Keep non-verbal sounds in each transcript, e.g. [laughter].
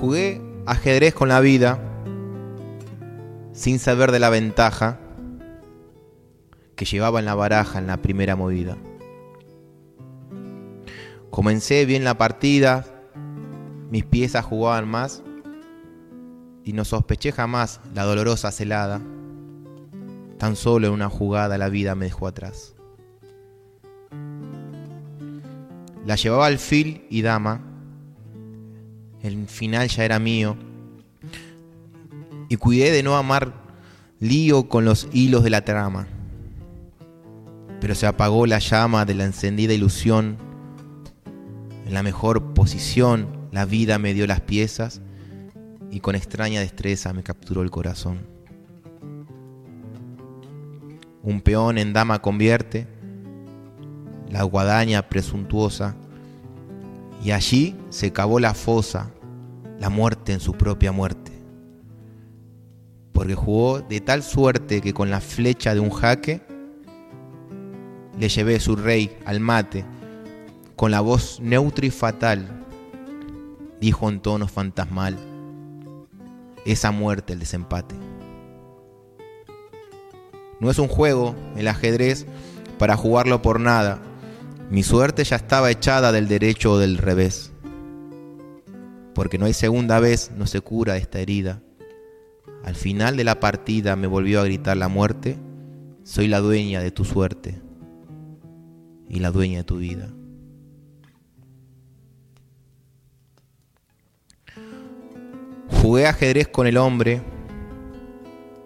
Jugué ajedrez con la vida sin saber de la ventaja que llevaba en la baraja en la primera movida. Comencé bien la partida, mis piezas jugaban más y no sospeché jamás la dolorosa celada. Tan solo en una jugada la vida me dejó atrás. La llevaba alfil y dama. El final ya era mío. Y cuidé de no amar lío con los hilos de la trama. Pero se apagó la llama de la encendida ilusión. En la mejor posición la vida me dio las piezas y con extraña destreza me capturó el corazón. Un peón en dama convierte, la guadaña presuntuosa, y allí se cavó la fosa, la muerte en su propia muerte. Porque jugó de tal suerte que con la flecha de un jaque le llevé su rey al mate, con la voz neutra y fatal, dijo en tono fantasmal, esa muerte el desempate. No es un juego el ajedrez para jugarlo por nada. Mi suerte ya estaba echada del derecho o del revés. Porque no hay segunda vez, no se cura esta herida. Al final de la partida me volvió a gritar la muerte, soy la dueña de tu suerte y la dueña de tu vida. Jugué ajedrez con el hombre,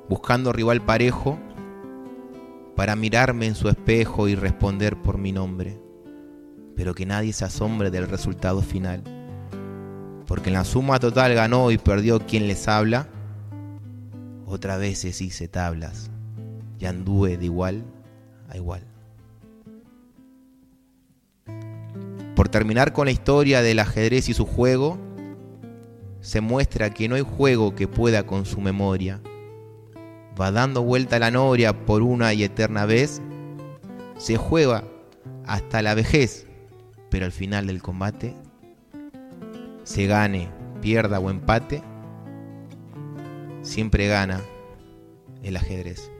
buscando rival parejo, para mirarme en su espejo y responder por mi nombre, pero que nadie se asombre del resultado final, porque en la suma total ganó y perdió quien les habla, otra vez hice tablas. Y anduve de igual a igual. Por terminar con la historia del ajedrez y su juego, se muestra que no hay juego que pueda con su memoria. Va dando vuelta la noria por una y eterna vez, se juega hasta la vejez, pero al final del combate, se gane, pierda o empate, siempre gana el ajedrez.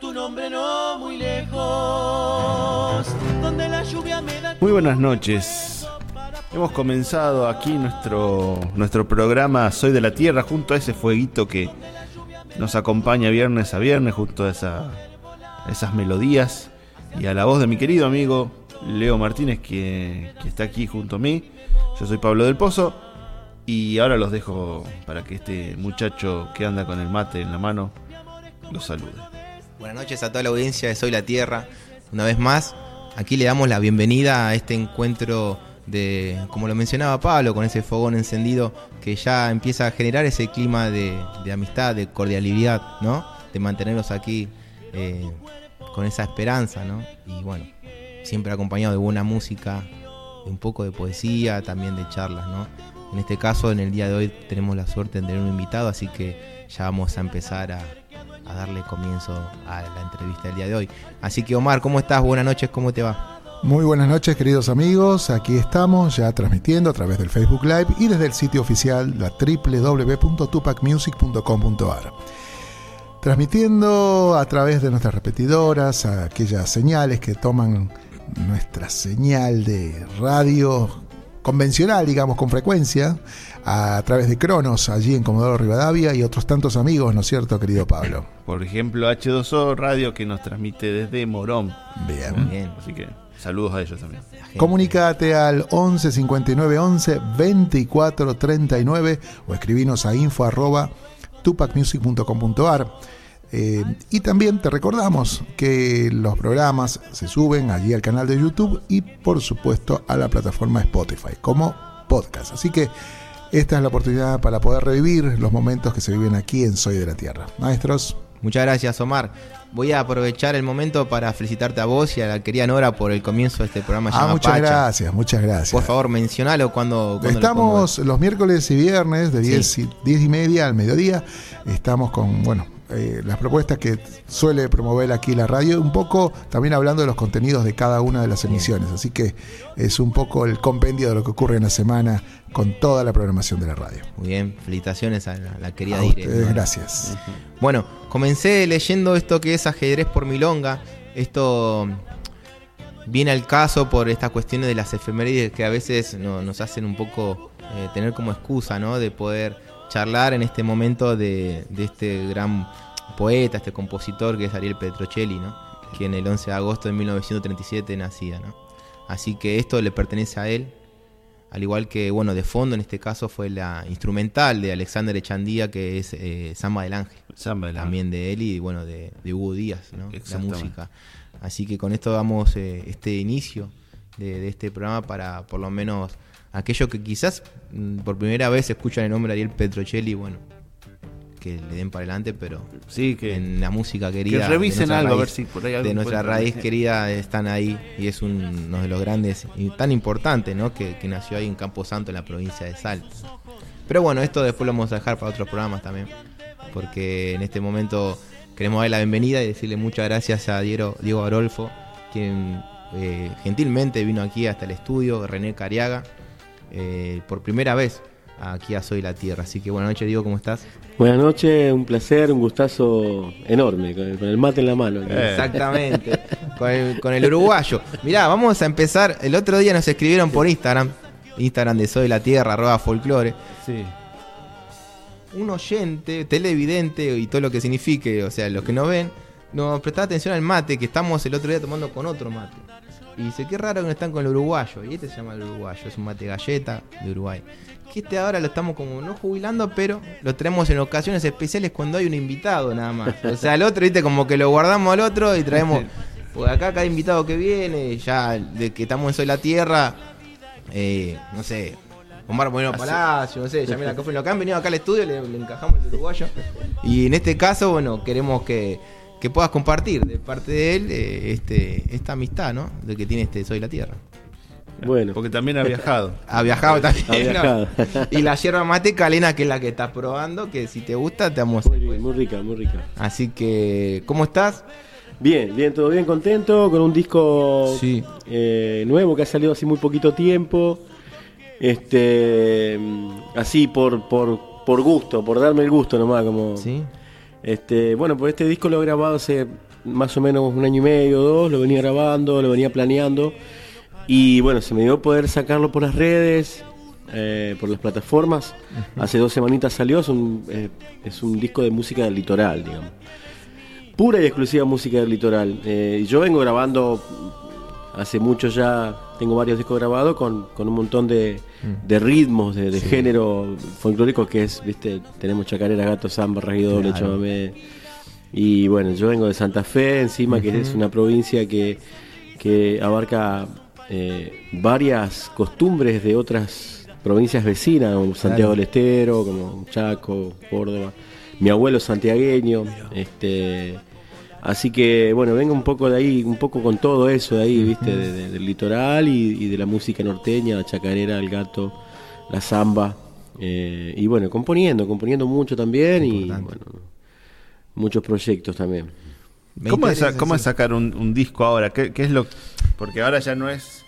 Tu nombre no muy lejos, donde la lluvia me da... Muy buenas noches. Hemos comenzado aquí nuestro, nuestro programa Soy de la Tierra junto a ese fueguito que nos acompaña viernes a viernes, junto a, esa, esas melodías y a la voz de mi querido amigo Leo Martínez que, que está aquí junto a mí. Yo soy Pablo del Pozo y ahora los dejo para que este muchacho que anda con el mate en la mano los salude. Buenas noches a toda la audiencia de Soy la Tierra. Una vez más, aquí le damos la bienvenida a este encuentro de, como lo mencionaba Pablo, con ese fogón encendido que ya empieza a generar ese clima de, amistad, de cordialidad, ¿no? De mantenerlos aquí eh, con esa esperanza, ¿no? Y bueno, siempre acompañado de buena música, un poco de poesía, también de charlas, ¿no? En este caso, en el día de hoy tenemos la suerte de tener un invitado, así que ya vamos a empezar a, a darle comienzo a la entrevista del día de hoy. Así que Omar, ¿cómo estás? Buenas noches, ¿cómo te va? Muy buenas noches queridos amigos, aquí estamos ya transmitiendo a través del Facebook Live y desde el sitio oficial la www.tupacmusic.com.ar. Transmitiendo a través de nuestras repetidoras, aquellas señales que toman nuestra señal de radio convencional, digamos, con frecuencia, a través de Cronos, allí en Comodoro Rivadavia, y otros tantos amigos, ¿no es cierto, querido Pablo? Por ejemplo, H2O Radio, que nos transmite desde Morón. Bien. Bien. Así que saludos a ellos también. Comunicate al 11 59 11 24 39 o escribinos a info arroba tupacmusic.com.ar. Eh, y también te recordamos que los programas se suben allí al canal de YouTube y por supuesto a la plataforma Spotify como podcast. Así que esta es la oportunidad para poder revivir los momentos que se viven aquí en Soy de la Tierra. Maestros, Muchas gracias, Omar. Voy a aprovechar el momento para felicitarte a vos y a la querida Nora por el comienzo de este programa ah, muchas Pacha. gracias, muchas gracias. Por favor, mencionalo cuando, cuando lo Estamos los miércoles y viernes de Sí. 10 y, 10 y media al mediodía. Estamos con, bueno, eh, las propuestas que suele promover aquí la radio, un poco también hablando de los contenidos de cada una de las emisiones. Así que es un poco el compendio de lo que ocurre en la semana con toda la programación de la radio. Muy bien, felicitaciones a la, la querida A Dire. ustedes, ¿no? gracias. Bueno, comencé leyendo esto que es ajedrez por milonga. Esto viene al caso por estas cuestiones de las efemérides que a veces no- nos hacen un poco eh, tener como excusa, ¿no? De poder charlar en este momento de, de este gran poeta, este compositor que es Ariel Petrocelli, ¿no? Quien el 11 de agosto de 1937 nacía, ¿no? Así que esto le pertenece a él. Al igual que, bueno, de fondo en este caso fue la instrumental de Alexander Echandía, que es eh, Samba del Ángel Samba de la- también de él y bueno de, de Hugo Díaz, ¿no? la música. Así que con esto damos eh, este inicio de, de este programa para por lo menos aquellos que quizás mm, por primera vez escuchan el nombre de Ariel Petrocelli, bueno, que le den para adelante, pero Sí, que, en la música querida. que revisen algo, a ver si por ahí algo de nuestra raíz querida están ahí y es un- uno de los grandes y tan importante, ¿no? Que, que nació ahí en Campo Santo, en la provincia de Salta. Pero bueno, esto después lo vamos a dejar para otros programas también, porque en este momento queremos darle la bienvenida y decirle muchas gracias a Diego, Diego Arolfo, quien eh, gentilmente vino aquí hasta el estudio, René Cariaga, eh, por primera vez aquí a Soy la Tierra. Así que buenas noches, Diego, ¿cómo estás? Buenas noches, un placer, un gustazo enorme, con el, con el mate en la mano. Eh. Exactamente, con el, con el uruguayo. Mirá, vamos a empezar. El otro día nos escribieron por Instagram, Instagram de Soy la Tierra, arroba folclore. Sí. Un oyente, televidente y todo lo que signifique, o sea, los que nos ven, nos prestaba atención al mate que estamos el otro día tomando con otro mate. Y dice, qué raro que no están con el uruguayo. Y este se llama el uruguayo, es un mate galleta de Uruguay. Que este ahora lo estamos como no jubilando, pero lo tenemos en ocasiones especiales cuando hay un invitado nada más. O sea, el otro, viste, como que lo guardamos al otro y traemos. [laughs] Porque acá cada invitado que viene, ya de que estamos en Soy la Tierra, eh, no sé, Omar Moreno Palacio, no sé, ya mira, acá fue lo que han venido acá al estudio, le, le encajamos el uruguayo. Y en este caso, bueno, queremos que, que puedas compartir de parte de él eh, este, esta amistad, ¿no? De que tiene este Soy la Tierra. Bueno, Porque también ha viajado. [laughs] Ha viajado también. Ha viajado. ¿no? [laughs] Y la yerba mate calena, que es la que estás probando, que si te gusta, te vamos a muy, bien, muy rica, muy rica. Así que, ¿cómo estás? Bien, bien, todo bien, contento, con un disco Sí. eh, nuevo que ha salido hace muy poquito tiempo. Este, mm, así por, por, por gusto, por darme el gusto nomás, como... Sí. Este, bueno, pues este disco lo he grabado hace más o menos un año y medio, dos, lo venía grabando, lo venía planeando. Y bueno, se me dio poder sacarlo por las redes, eh, por las plataformas. Hace dos semanitas salió, es un, eh, es un disco de música del litoral, digamos. Pura y exclusiva música del litoral. Eh, yo vengo grabando hace mucho ya, tengo varios discos grabados con, con un montón de, de ritmos, de, de género folclórico que es, viste, tenemos chacarera, gato, samba, doble, Claro. chamamé. Y bueno, yo vengo de Santa Fe, encima que es una provincia que, que abarca eh, varias costumbres de otras provincias vecinas, como Santiago del Estero, como Chaco, Córdoba. Mi abuelo es santiagueño, este Así que, bueno, vengo un poco de ahí, un poco con todo eso de ahí, ¿viste? De- de- del litoral y, y de la música norteña, la chacarera, el gato, la samba. eh, y bueno, componiendo, componiendo mucho también y bueno, muchos proyectos también. ¿Cómo es, cómo es sacar un, un disco ahora? ¿Qué, qué es lo Porque ahora ya no es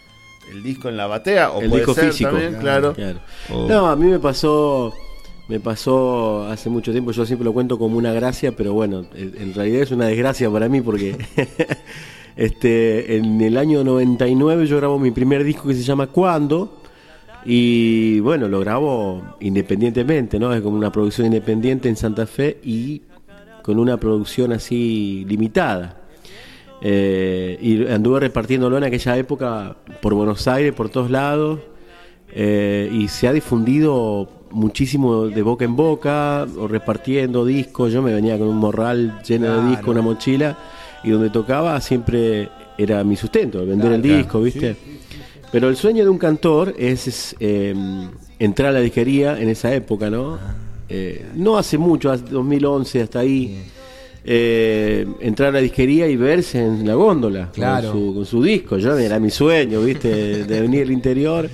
el disco en la batea, o el puede disco ser físico. también, claro. No, a mí me pasó, me pasó hace mucho tiempo, yo siempre lo cuento como una gracia, pero bueno, en realidad es una desgracia para mí porque [laughs] este, en el año 99 yo grabo mi primer disco que se llama Cuando. Y bueno, lo grabo independientemente, ¿no? Es como una producción independiente en Santa Fe y con una producción así limitada. Eh, y anduve repartiéndolo en aquella época por Buenos Aires, por todos lados, eh, y se ha difundido muchísimo de boca en boca, o repartiendo discos. Yo me venía con un morral lleno de discos, una mochila, y donde tocaba siempre era mi sustento, vender Claro, el claro, disco, ¿viste? Pero el sueño de un cantor es, es, eh, entrar a la disquería en esa época, ¿no? Eh, no hace mucho, hace 2011 hasta ahí. eh, entrar a la disquería y verse en la góndola Claro. con, su, con su disco. Yo era mi sueño, ¿viste? [laughs] De venir al interior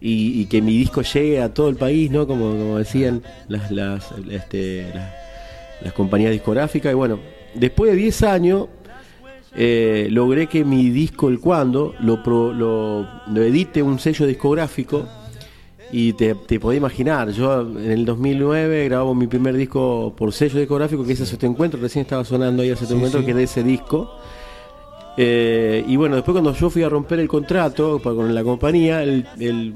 y, y que mi disco llegue a todo el país, ¿no? Como, como decían las, las, este, las, las compañías discográficas. Y bueno, después de 10 años eh, logré que mi disco El Cuando lo, pro- lo, lo edite un sello discográfico y te, te podés imaginar, yo en el 2009 grabamos mi primer disco por sello discográfico que es Hace te encuentro, recién estaba sonando ahí Hace te encuentro, que es de ese disco. Eh, y bueno, después cuando yo fui a romper el contrato con la compañía, el, el-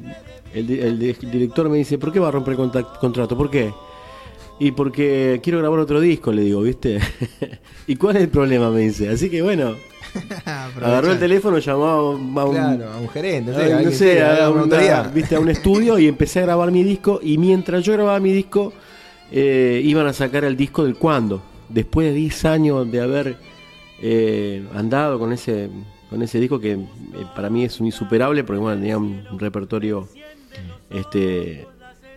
el di- el di- director me dice, ¿por qué va a romper el contact- contrato? ¿Por qué? Y porque quiero grabar otro disco, le digo, ¿viste? [laughs] ¿Y cuál es el problema? Me dice. Así que bueno, [laughs] agarró el teléfono, llamó a un, Claro, a un gerente, no sé, Ay, no alguien sé, que a, una una- viste, a un estudio y empecé a grabar mi disco. Y mientras yo grababa mi disco, eh, iban a sacar el disco del cuando. Después de 10 años de haber eh, andado con ese con ese disco que eh, para mí es un insuperable porque bueno, tenía un, repertorio este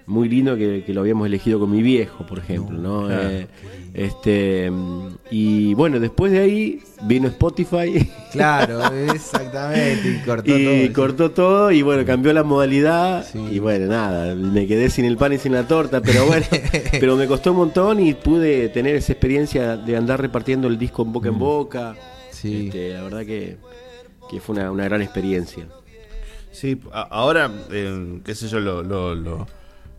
muy lindo que, que lo habíamos elegido con mi viejo, por ejemplo, ¿no? Eh, este mm, y bueno, después de ahí vino Spotify Claro, [laughs] exactamente. Y cortó y todo. cortó todo y bueno, cambió la modalidad Sí. y bueno, nada, me quedé sin el pan y sin la torta, pero bueno, [laughs] pero me costó un montón y pude tener esa experiencia de andar repartiendo el disco en boca en boca. Mm. Sí. Este, la verdad que, que fue una, una gran experiencia. Sí, ahora, eh, qué sé yo, lo- lo- lo-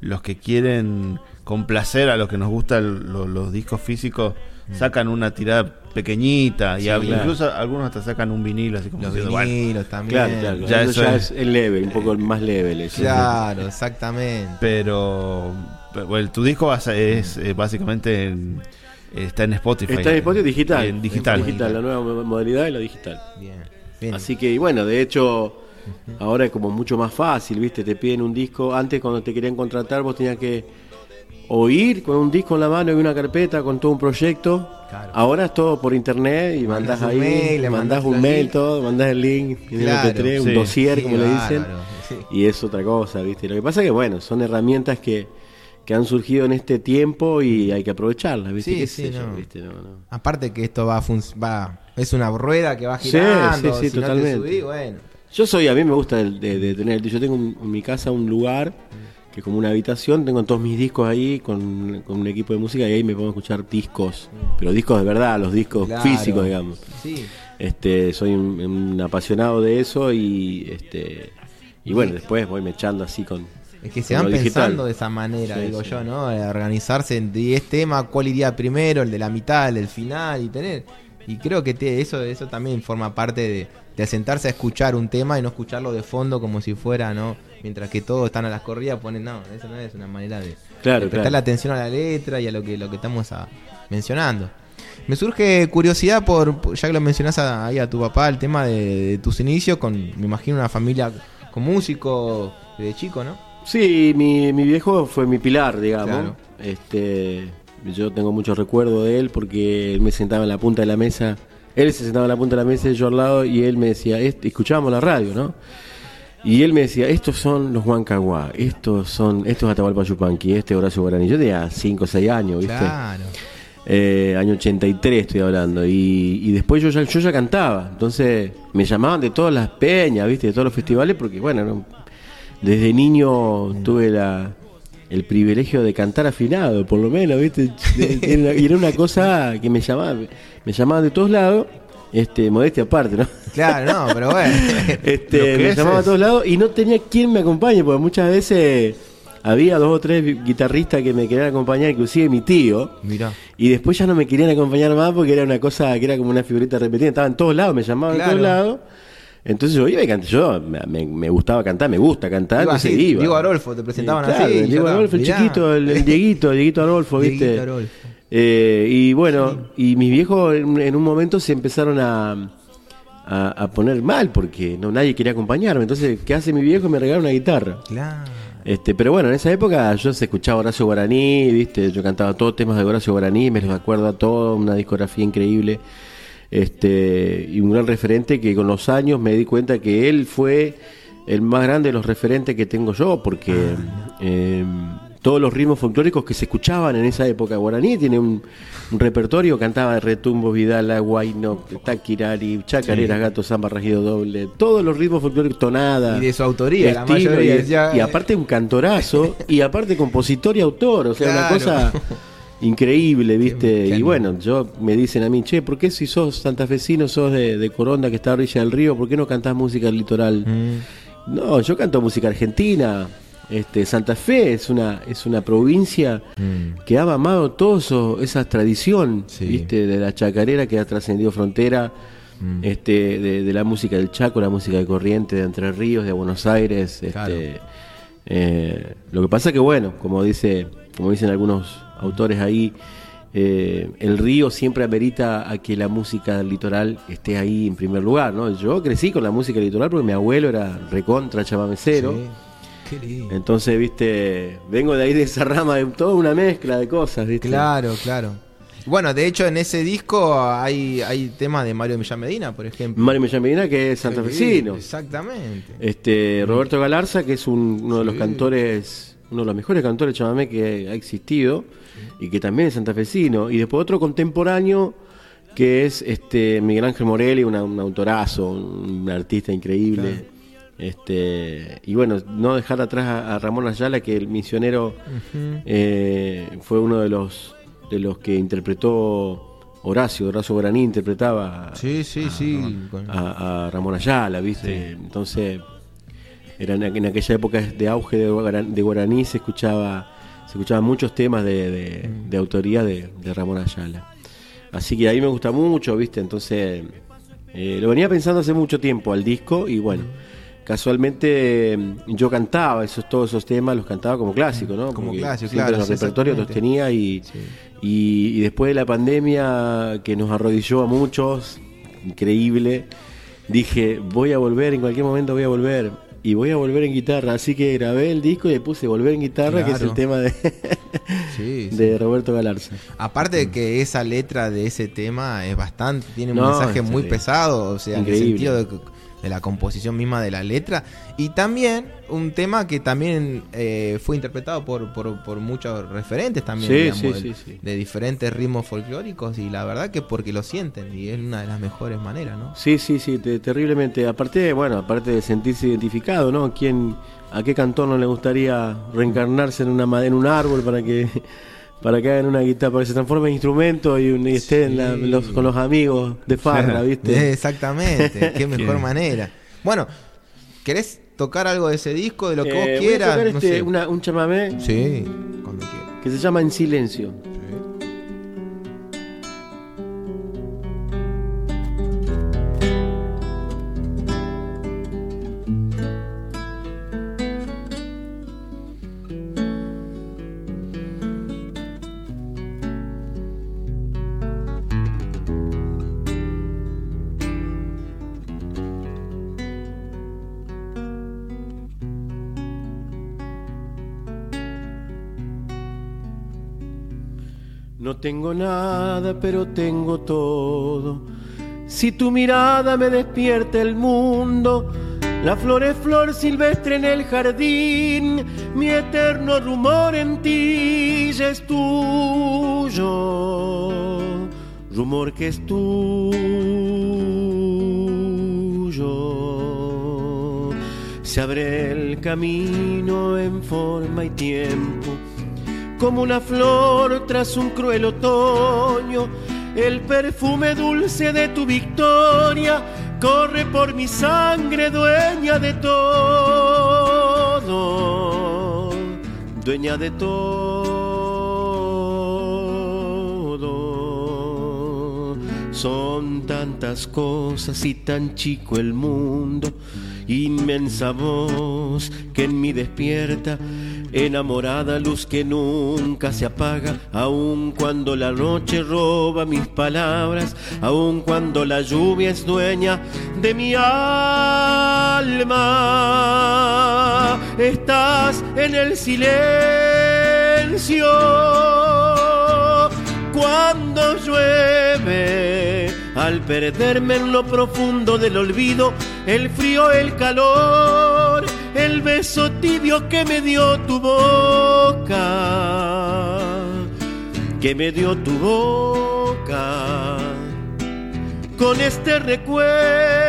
los que quieren complacer a los que nos gustan lo- los discos físicos sacan una tirada pequeñita y Sí, a- claro. incluso algunos hasta sacan un vinilo así como Los diciendo, bueno, vinilos también. Claro, claro, Ya eso ya es- es el level, un poco más level. eso. Claro, exactamente. pero bueno, tu disco es eh, básicamente en- está en Spotify. Está en Spotify digital. En digital. digital, la nueva mo- modalidad es la digital. Bien. bien. Así que, y bueno, de hecho, ahora es como mucho más fácil, ¿viste? Te piden un disco. Antes, cuando te querían contratar, vos tenías que oír con un disco en la mano y una carpeta con todo un proyecto. Claro. Ahora es todo por internet y mandás, ahí, mail, le mandás mandás un mail, todo, mandás el link, un Claro, MP3, sí. un dossier, Sí, como le dicen. sí. Y es otra cosa, ¿viste? Lo que pasa es que, bueno, son herramientas que, que han surgido en este tiempo y hay que aprovecharlas, ¿viste? Sí, ¿Qué sí, yo, no. ¿viste? No, no. Aparte que esto va a va es una rueda que va Sí, girando. sí, sí, si no te totalmente. bueno. Yo soy, a mí me gusta el de, de tener, yo tengo un- en mi casa un lugar que es como una habitación, tengo todos mis discos ahí con, con un equipo de música y ahí me pongo a escuchar discos, pero discos de verdad, los discos Claro. físicos, digamos. Sí. Este, soy un, un apasionado de eso y este y bueno, después voy mechando así con Es que se van digital. pensando de esa manera, Sí, digo sí. yo, ¿no? De organizarse en 10 temas, cuál iría primero, el de la mitad, el del final y tener. Y creo que te- eso, eso también forma parte de, de sentarse a escuchar un tema y no escucharlo de fondo como si fuera, ¿no? Mientras que todos están a las corridas, ponen, no, eso no es una manera de, Claro, de prestarle claro. atención a la letra y a lo que, lo que estamos a- mencionando. Me surge curiosidad por, ya que lo mencionás a- ahí a tu papá, el tema de, de tus inicios con, me imagino, una familia con músicos desde chico, ¿no? Sí, mi, mi viejo fue mi pilar, digamos. Claro. Este, yo tengo muchos recuerdos de él porque él me sentaba en la punta de la mesa. Él se sentaba en la punta de la mesa y yo al lado y él me decía, "Est- escuchábamos la radio, ¿no? Y él me decía, estos son los Huancaguá, estos son, estos es Atahualpa Yupanqui, este es Horacio Guarani. Yo tenía 5 o 6 años, ¿viste? Claro. Eh, año 83 estoy hablando. Y, y después yo ya, yo ya cantaba. Entonces me llamaban de todas las peñas, ¿viste? De todos los festivales, porque bueno, no- desde niño tuve la, el privilegio de cantar afinado, por lo menos, ¿viste? De- [laughs] era- Y era una cosa que me llamaban, me llamaban de todos lados, este, modestia aparte, ¿no? Claro, no, pero bueno. [laughs] Este, me llamaba a es- todos lados y no tenía quien me acompañe, porque muchas veces había dos o tres guitarristas que me querían acompañar, inclusive mi tío. Mirá. Y después ya no me querían acompañar más porque era una cosa que era como una figurita repetida. Estaba en todos lados, me llamaban Claro. en todos lados. Entonces yo iba y canté. Yo me, me- gustaba cantar, me gusta cantar. Iba así, iba. Diego Arolfo, te presentaban claro, así, Diego Arolfo, el mirá. chiquito, el, el Dieguito, Dieguito Arolfo, [laughs] ¿viste? Dieguito Arolfo. Eh, y bueno, y mis viejos en, en un momento se empezaron a, a, a poner mal porque no nadie quería acompañarme. Entonces, ¿qué hace mi viejo? Me regala una guitarra. Claro. Este, pero bueno, en esa época yo se escuchaba Horacio Guaraní, ¿viste? Yo cantaba todos temas de Horacio Guaraní, me los acuerdo a todos, una discografía increíble. Este, y un gran referente que con los años me di cuenta que él fue el más grande de los referentes que tengo yo, porque eh, todos los ritmos folclóricos que se escuchaban en esa época, Guaraní tiene un, un repertorio, cantaba Retumbo, Vidala, Guayno, Taquirari, Chacareras, Gato, Samba, Rajido Doble, todos los ritmos folclóricos, tonada. Y de su autoría, la estilo, mayoría, y, ya- y aparte un cantorazo, y aparte compositor y autor, o sea, Claro. una cosa [laughs] increíble, ¿viste? Qué y bueno, yo me dicen a mí, che, ¿por qué si sos santafesino, sos de, de Coronda, que está a orilla del río, ¿por qué no cantás música del litoral? Mm. No, yo canto música argentina. Este, Santa Fe es una, es una provincia Mm. que ha mamado toda esa tradición, Sí. ¿viste? De la chacarera que ha trascendido frontera, Mm. este, de, de la música del Chaco, la música de Corriente, de Entre Ríos, de Buenos Aires. Este, Claro. eh, lo que pasa que, bueno, como, dice, como dicen algunos autores ahí, eh, el río siempre amerita a que la música del litoral esté ahí en primer lugar, ¿no? Yo crecí con la música del litoral porque mi abuelo era recontra chamamecero. Sí. Entonces, viste, vengo de ahí de esa rama de toda una mezcla de cosas, viste. Claro, claro. Bueno, de hecho en ese disco hay, hay temas de Mario Millán Medina, por ejemplo. Mario Millán Medina, que es santafesino. Exactamente. Este, Roberto Galarza, que es un- uno de los Sí. cantores, uno de los mejores cantores de chamamé que ha existido, y que también es santafesino. Y después otro contemporáneo, que es este Miguel Ángel Morelli, una- un autorazo, un, un artista increíble. Este, y bueno, no dejar atrás a, a Ramón Ayala, que el misionero eh, fue uno de los de los que interpretó Horacio, Horacio Guaraní interpretaba Sí, sí, sí. a Ramón Ayala, ¿viste? Entonces, era en, aquella época de auge de, guara- de guaraní se escuchaba se escuchaban muchos temas de, de- de autoría de, de Ramón Ayala. Así que ahí me gusta mucho, ¿viste? Entonces, eh, lo venía pensando hace mucho tiempo al disco y bueno, casualmente eh, yo cantaba esos, todos esos temas, los cantaba como clásicos, ¿no? Como siempre claro, En los sí, repertorios los tenía y, y, y después de la pandemia que nos arrodilló a muchos, increíble, dije, voy a volver, en cualquier momento voy a volver. Y voy a volver en guitarra, así que grabé el disco y le puse Volver en guitarra, que es el tema de, Sí, [laughs] sí. de Roberto Galarza. Aparte de que esa letra de ese tema es bastante, tiene un No, mensaje muy pesado, o sea, Increíble. en el sentido de, de la composición misma de la letra. Y también un tema que también eh, fue interpretado por, por, por muchos referentes también, Sí, digamos, sí, de, sí, de diferentes ritmos folclóricos. Y la verdad que porque lo sienten, y es una de las mejores maneras, ¿no? Sí, sí, sí, te- terriblemente. Aparte, bueno, aparte de sentirse identificado, ¿no? ¿Quién, ¿A qué cantor no le gustaría reencarnarse en una en un árbol para que [laughs] para que hagan una guitarra, para que se transforme en instrumento y, un- y esté en la- los- con los amigos de farra, ¿viste? Eh, [laughs] Exactamente, qué [laughs] mejor manera. Bueno, ¿querés tocar algo de ese disco, de lo que Eh, vos voy a quieras? tocar No este, sé. una- un chamamé Sí, cuando quieras. que se llama En Silencio. Tengo nada, pero tengo todo. Si tu mirada me despierta el mundo, la flor es flor silvestre en el jardín, mi eterno rumor en ti es tuyo. rumor que es tuyo. Se abre el camino en forma y tiempo, como una flor tras un cruel otoño. El perfume dulce de tu victoria corre por mi sangre, dueña de todo, dueña de todo. Son tantas cosas y tan chico el mundo, inmensa voz que en mí despierta enamorada luz que nunca se apaga, aun cuando la noche roba mis palabras, aun cuando la lluvia es dueña de mi alma. Estás en el silencio cuando llueve, al perderme en lo profundo del olvido, el frío, el calor, el beso tibio que me dio tu boca, que me dio tu boca, con este recuerdo.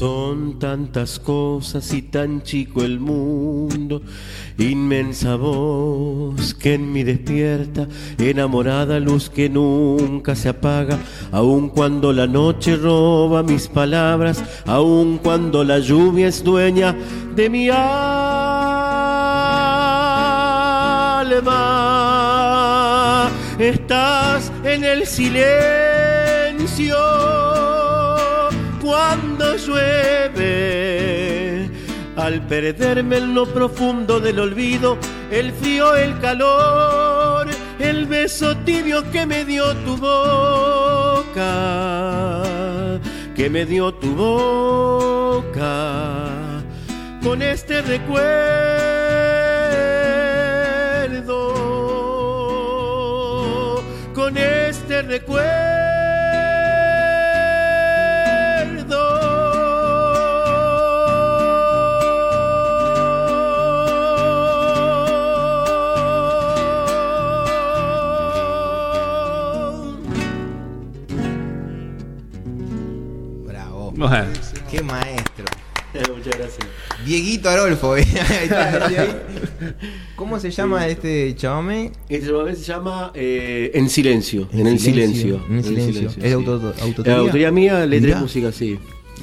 Son tantas cosas y tan chico el mundo, inmensa voz que en mí despierta, enamorada luz que nunca se apaga, aun cuando la noche roba mis palabras, aun cuando la lluvia es dueña de mi alma. Estás en el silencio cuando llueve. Al perderme en lo profundo del olvido, el frío, el calor, el beso tibio que me dio tu boca, que me dio tu boca, con este recuerdo, con este recuerdo. Bueno, Qué maestro. [laughs] Muchas gracias. Dieguito Arolfo. [laughs] Ahí está, desde ahí. ¿Cómo se llama este chabame? Este momento se llama eh, En Silencio. En, el silencio. En el silencio. Es de sí. auto- Es autoría. autoría mía, letra y música, sí.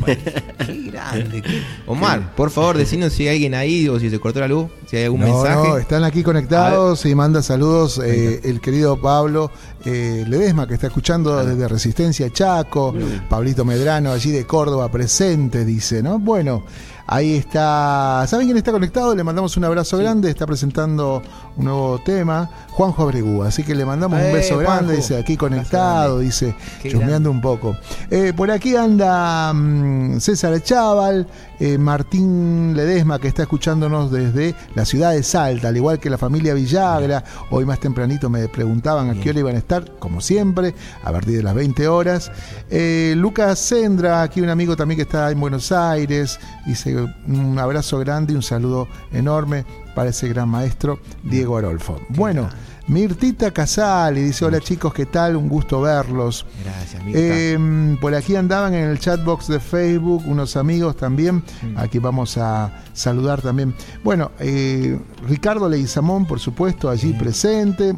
Qué [laughs] grande. qué- Omar, por favor, decinos si hay alguien ahí o si se cortó la luz, si hay algún No, mensaje. no, están aquí conectados y manda saludos eh, el querido Pablo eh, Ledesma que está escuchando desde Resistencia Chaco, Pablito Medrano allí de Córdoba presente, dice, ¿no? Bueno, ahí está. ¿Saben quién está conectado? Le mandamos un abrazo grande, está presentando un nuevo tema, Juanjo Abregú, así que le mandamos un Eh, beso grande, Juanjo. dice aquí conectado, dice, Qué chusmeando un poco. Eh, por aquí anda mm, César Chaval, eh, Martín Ledesma, que está escuchándonos desde la ciudad de Salta, al igual que la familia Villagra. Hoy más tempranito me preguntaban a qué hora iban a estar, como siempre, a partir de las 20 horas. Eh, Lucas Sendra, aquí un amigo también que está en Buenos Aires, dice un abrazo grande y un saludo enorme para ese gran maestro Diego Arolfo. Bueno, Mirtita Casali dice, hola chicos, ¿qué tal? Un gusto verlos. Gracias, Mirta. Eh, por aquí andaban en el chatbox de Facebook unos amigos también. Mm. Aquí vamos a saludar también. Bueno, eh, Ricardo Leguizamón, por supuesto, allí presente.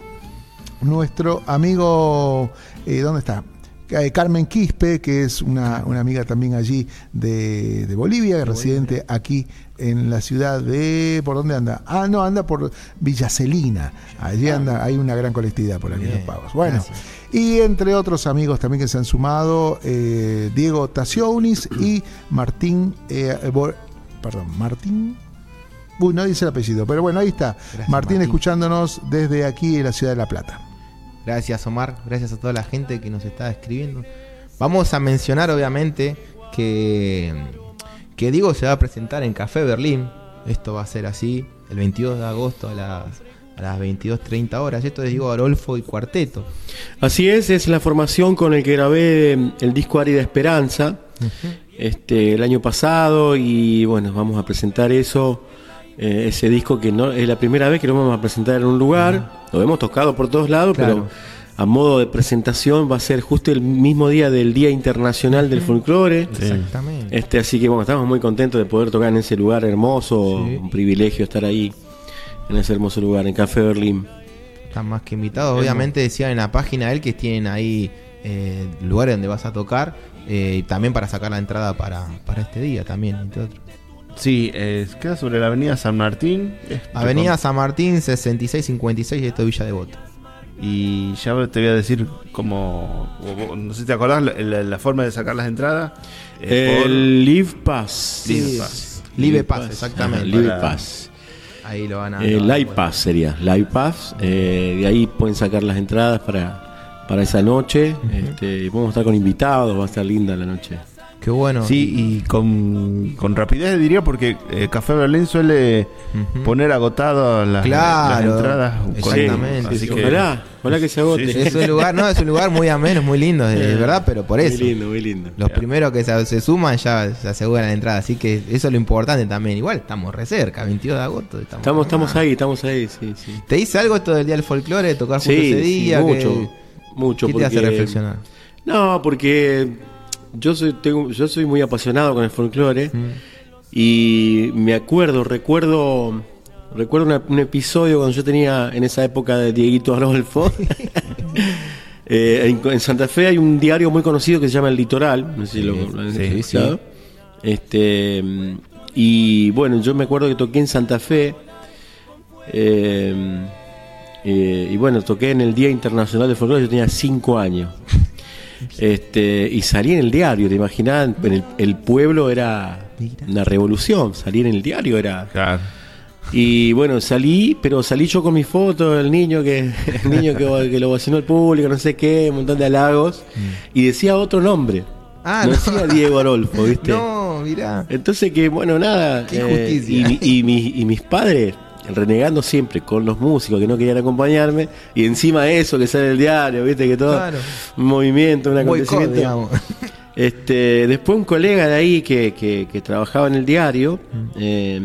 Nuestro amigo, eh, ¿dónde está? Eh, Carmen Quispe, que es una, una amiga también allí de, de Bolivia, residente aquí en la ciudad de... ¿Por dónde anda? Ah, no, anda por Villacelina. Allí anda, hay una gran colectividad por aquí en Bien, Los Pagos. Bueno, gracias. y entre otros amigos también que se han sumado, eh, Diego Tacionis y Martín, eh, perdón, Martín, uy, no dice el apellido, pero bueno, ahí está, Gracias, Martín, Martín. escuchándonos desde aquí en la ciudad de La Plata. Gracias, Omar. Gracias a toda la gente que nos está escribiendo. Vamos a mencionar, obviamente, que, que Diego se va a presentar en Café Berlín. Esto va a ser así, el 22 de agosto a las, a las 22.30 horas. Esto es Diego Arolfo y Cuarteto. Así es, es la formación con el que grabé mm, el disco Árida Esperanza este, el año pasado y bueno, vamos a presentar eso, eh, ese disco que no es la primera vez que lo vamos a presentar en un lugar, lo hemos tocado por todos lados, Claro. pero a modo de presentación va a ser justo el mismo día del Día Internacional del Folclore. Exactamente. Este, así que bueno, estamos muy contentos de poder tocar en ese lugar hermoso, Sí. un privilegio estar ahí, en ese hermoso lugar, en Café Berlín. Están más que invitados. Obviamente decía en la página de él que tienen ahí eh, lugares donde vas a tocar eh, y también para sacar la entrada para, para este día también, entre otros. Sí, eh, queda sobre la avenida San Martín. es- Avenida San Martín 6656 esto es Villa Devoto. Y ya te voy a decir como. o- o- No sé si te acordás la, la- la forma de sacar las entradas. Eh, por- el Live Pass. Live Pass. Live Pass, exactamente. Live Para- Pass. Ahí lo van a. Eh, Live. Pass sería, Live Pass. eh, de ahí pueden sacar las entradas para, para esa noche. este, y podemos estar con invitados, va a estar linda la noche. Qué bueno. Sí, y con, con rapidez diría porque eh, Café Berlín suele poner agotadas las, Claro, las entradas. exactamente, Así sí, que, ojalá, ojalá que se agote. Sí, sí. Es un lugar, no, es un lugar muy ameno, es muy lindo, de, de verdad, pero por eso. Muy lindo, muy lindo. Los primeros que se, se suman ya se aseguran la entrada, así que eso es lo importante también. Igual estamos re cerca, 22 de agosto. Estamos, Estamos, estamos ahí, estamos ahí, sí, sí. ¿Te dice algo esto del Día del Folclore, de tocar justo Sí, ese sí, día? que- mucho, mucho. ¿Qué te hace reflexionar? No, porque yo soy, tengo, yo soy muy apasionado con el folclore Mm. y me acuerdo, recuerdo, recuerdo una- un episodio cuando yo tenía en esa época de Dieguito Arolfo. [laughs] [laughs] Eh, en, en Santa Fe hay un diario muy conocido que se llama El Litoral, no sé si lo, lo han sí, escuchado. Este, y bueno, yo me acuerdo que toqué en Santa Fe. eh, eh, y bueno, toqué en el Día Internacional del Folclore, yo tenía cinco años. Este, y salí en el diario, te imaginas, en el, el pueblo era una revolución, salir en el diario era. Claro. Y bueno, salí, pero salí yo con mi foto, el niño que, [laughs] el niño que, que lo vacinó el público, no sé qué, un montón de halagos, y decía otro nombre. Ah, no no. decía Diego Arolfo, [laughs] ¿viste? No, mirá. Entonces que bueno, nada. Qué eh, injusticia. y, mi- y mis, y mis padres renegando siempre con los músicos que no querían acompañarme y encima eso que sale el diario, viste que todo Claro. un movimiento, un acontecimiento. Este, después un colega de ahí que, que- que trabajaba en el diario, Mm. eh,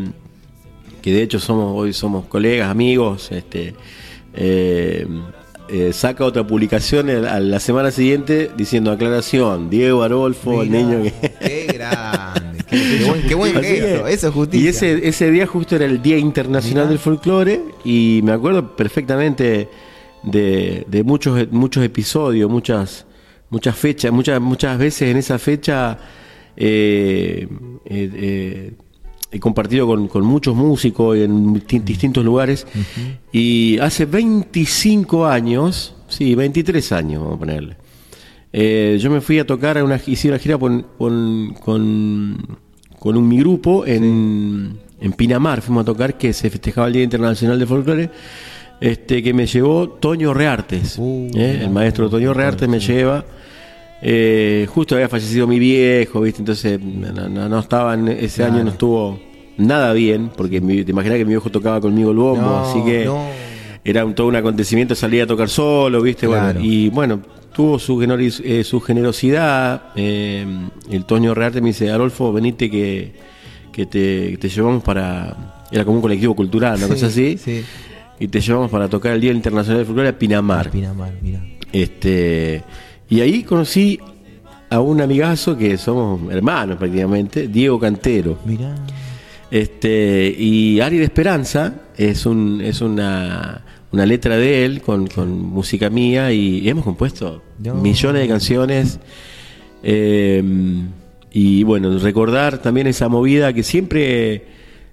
que de hecho somos hoy somos colegas, amigos, este, eh, eh, saca otra publicación a la- semana siguiente diciendo aclaración, Diego Arolfo, el niño que Qué. [laughs] Qué, buen, gesto. Eso es justicia. Y ese, ese día justo era el Día Internacional Mirá. del Folclore y me acuerdo perfectamente de, de muchos muchos episodios, muchas muchas fechas, muchas muchas veces en esa fecha eh, eh, eh, he compartido con, con muchos músicos en disti- distintos lugares y hace 25 años, sí, 23 años vamos a ponerle. Eh, yo me fui a tocar a una, hice una gira con, con, con, con un mi grupo en, en Pinamar, fuimos a tocar que se festejaba el Día Internacional de Folclore, este, que me llevó Toño Reartes, Uh, ¿eh? el maestro Toño Reartes me lleva. Eh, justo había fallecido mi viejo, ¿viste? Entonces no, no- no estaba en- ese año no estuvo nada bien, porque mi- te imaginas que mi viejo tocaba conmigo el bombo, No, así que no. era un, todo un acontecimiento salir a tocar solo, ¿viste? Claro. Bueno, y bueno, tuvo su, eh, su generosidad. eh, el Toño Rearte me dice, Arolfo, venite que, que te, que te llevamos para... Era como un colectivo cultural, una Sí, cosa así. sí. Y te llevamos para tocar el Día Internacional del Folclore a Pinamar. Pinamar, mira. Este, y ahí conocí a un amigazo que somos hermanos prácticamente, Diego Cantero. Mirá. Este, y Ari de Esperanza es, un, es una, una letra de él con, con música mía y hemos compuesto No. millones de canciones. Eh, y bueno, recordar también esa movida que siempre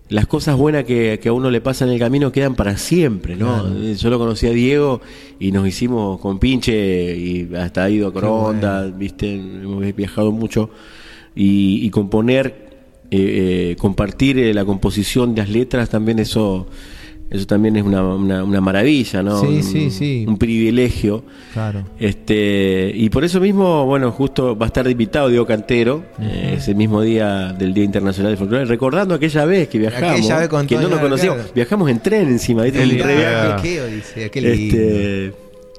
las cosas buenas que, que a uno le pasan en el camino quedan para siempre, ¿no? Yo lo conocí a Diego y nos hicimos con pinche y hasta ido a Coronda, viste, hemos viajado mucho y, y componer, eh, eh, compartir eh, la composición de las letras también eso Eso también es una, una- una maravilla, ¿no? Sí, un, sí, sí. Un privilegio. Claro. Este, y por eso mismo, bueno, justo va a estar de invitado Diego Cantero, eh, ese mismo día del Día Internacional del Folclore, recordando aquella vez que viajamos, Aquella vez con que no nos conocíamos, claro. viajamos en tren encima, ¿viste? Re viaje. Ah. Este,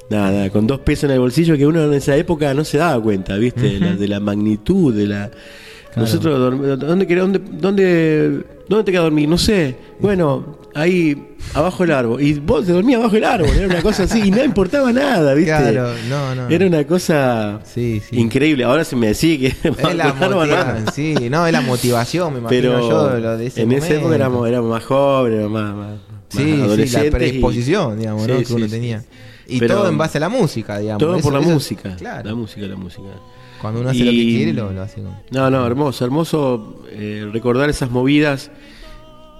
nada, con dos pesos en el bolsillo que uno en esa época no se daba cuenta, ¿viste? La- de la magnitud, de la... Nosotros, ¿dónde, querés- dónde, dónde, ¿dónde te quedas a dormir? No sé. Bueno, ahí, abajo del árbol. Y vos te dormías abajo del árbol, era una cosa así, y no importaba nada, ¿viste? Claro, no, no. Era una cosa Sí, sí. increíble. Ahora se me decía que... Es la [laughs] motivación, sí, no, es la motivación, me imagino Pero yo, lo de ese en momento. época éramos, éramos más jóvenes, más, más, Sí, más sí, la adolescentes. y- predisposición, digamos, ¿no? Que uno tenía. Y Pero- todo en base a la música, digamos. Todo Eso- por la música. Claro. La música, la música. Cuando uno hace lo que quiere, lo, lo hace con... No, no, hermoso, hermoso eh, recordar esas movidas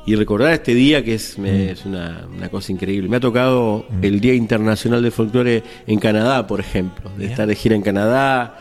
y recordar este día que es, Mm. es una, una cosa increíble. Me ha tocado el Día Internacional del Folclore en Canadá, por ejemplo, de estar de gira en Canadá.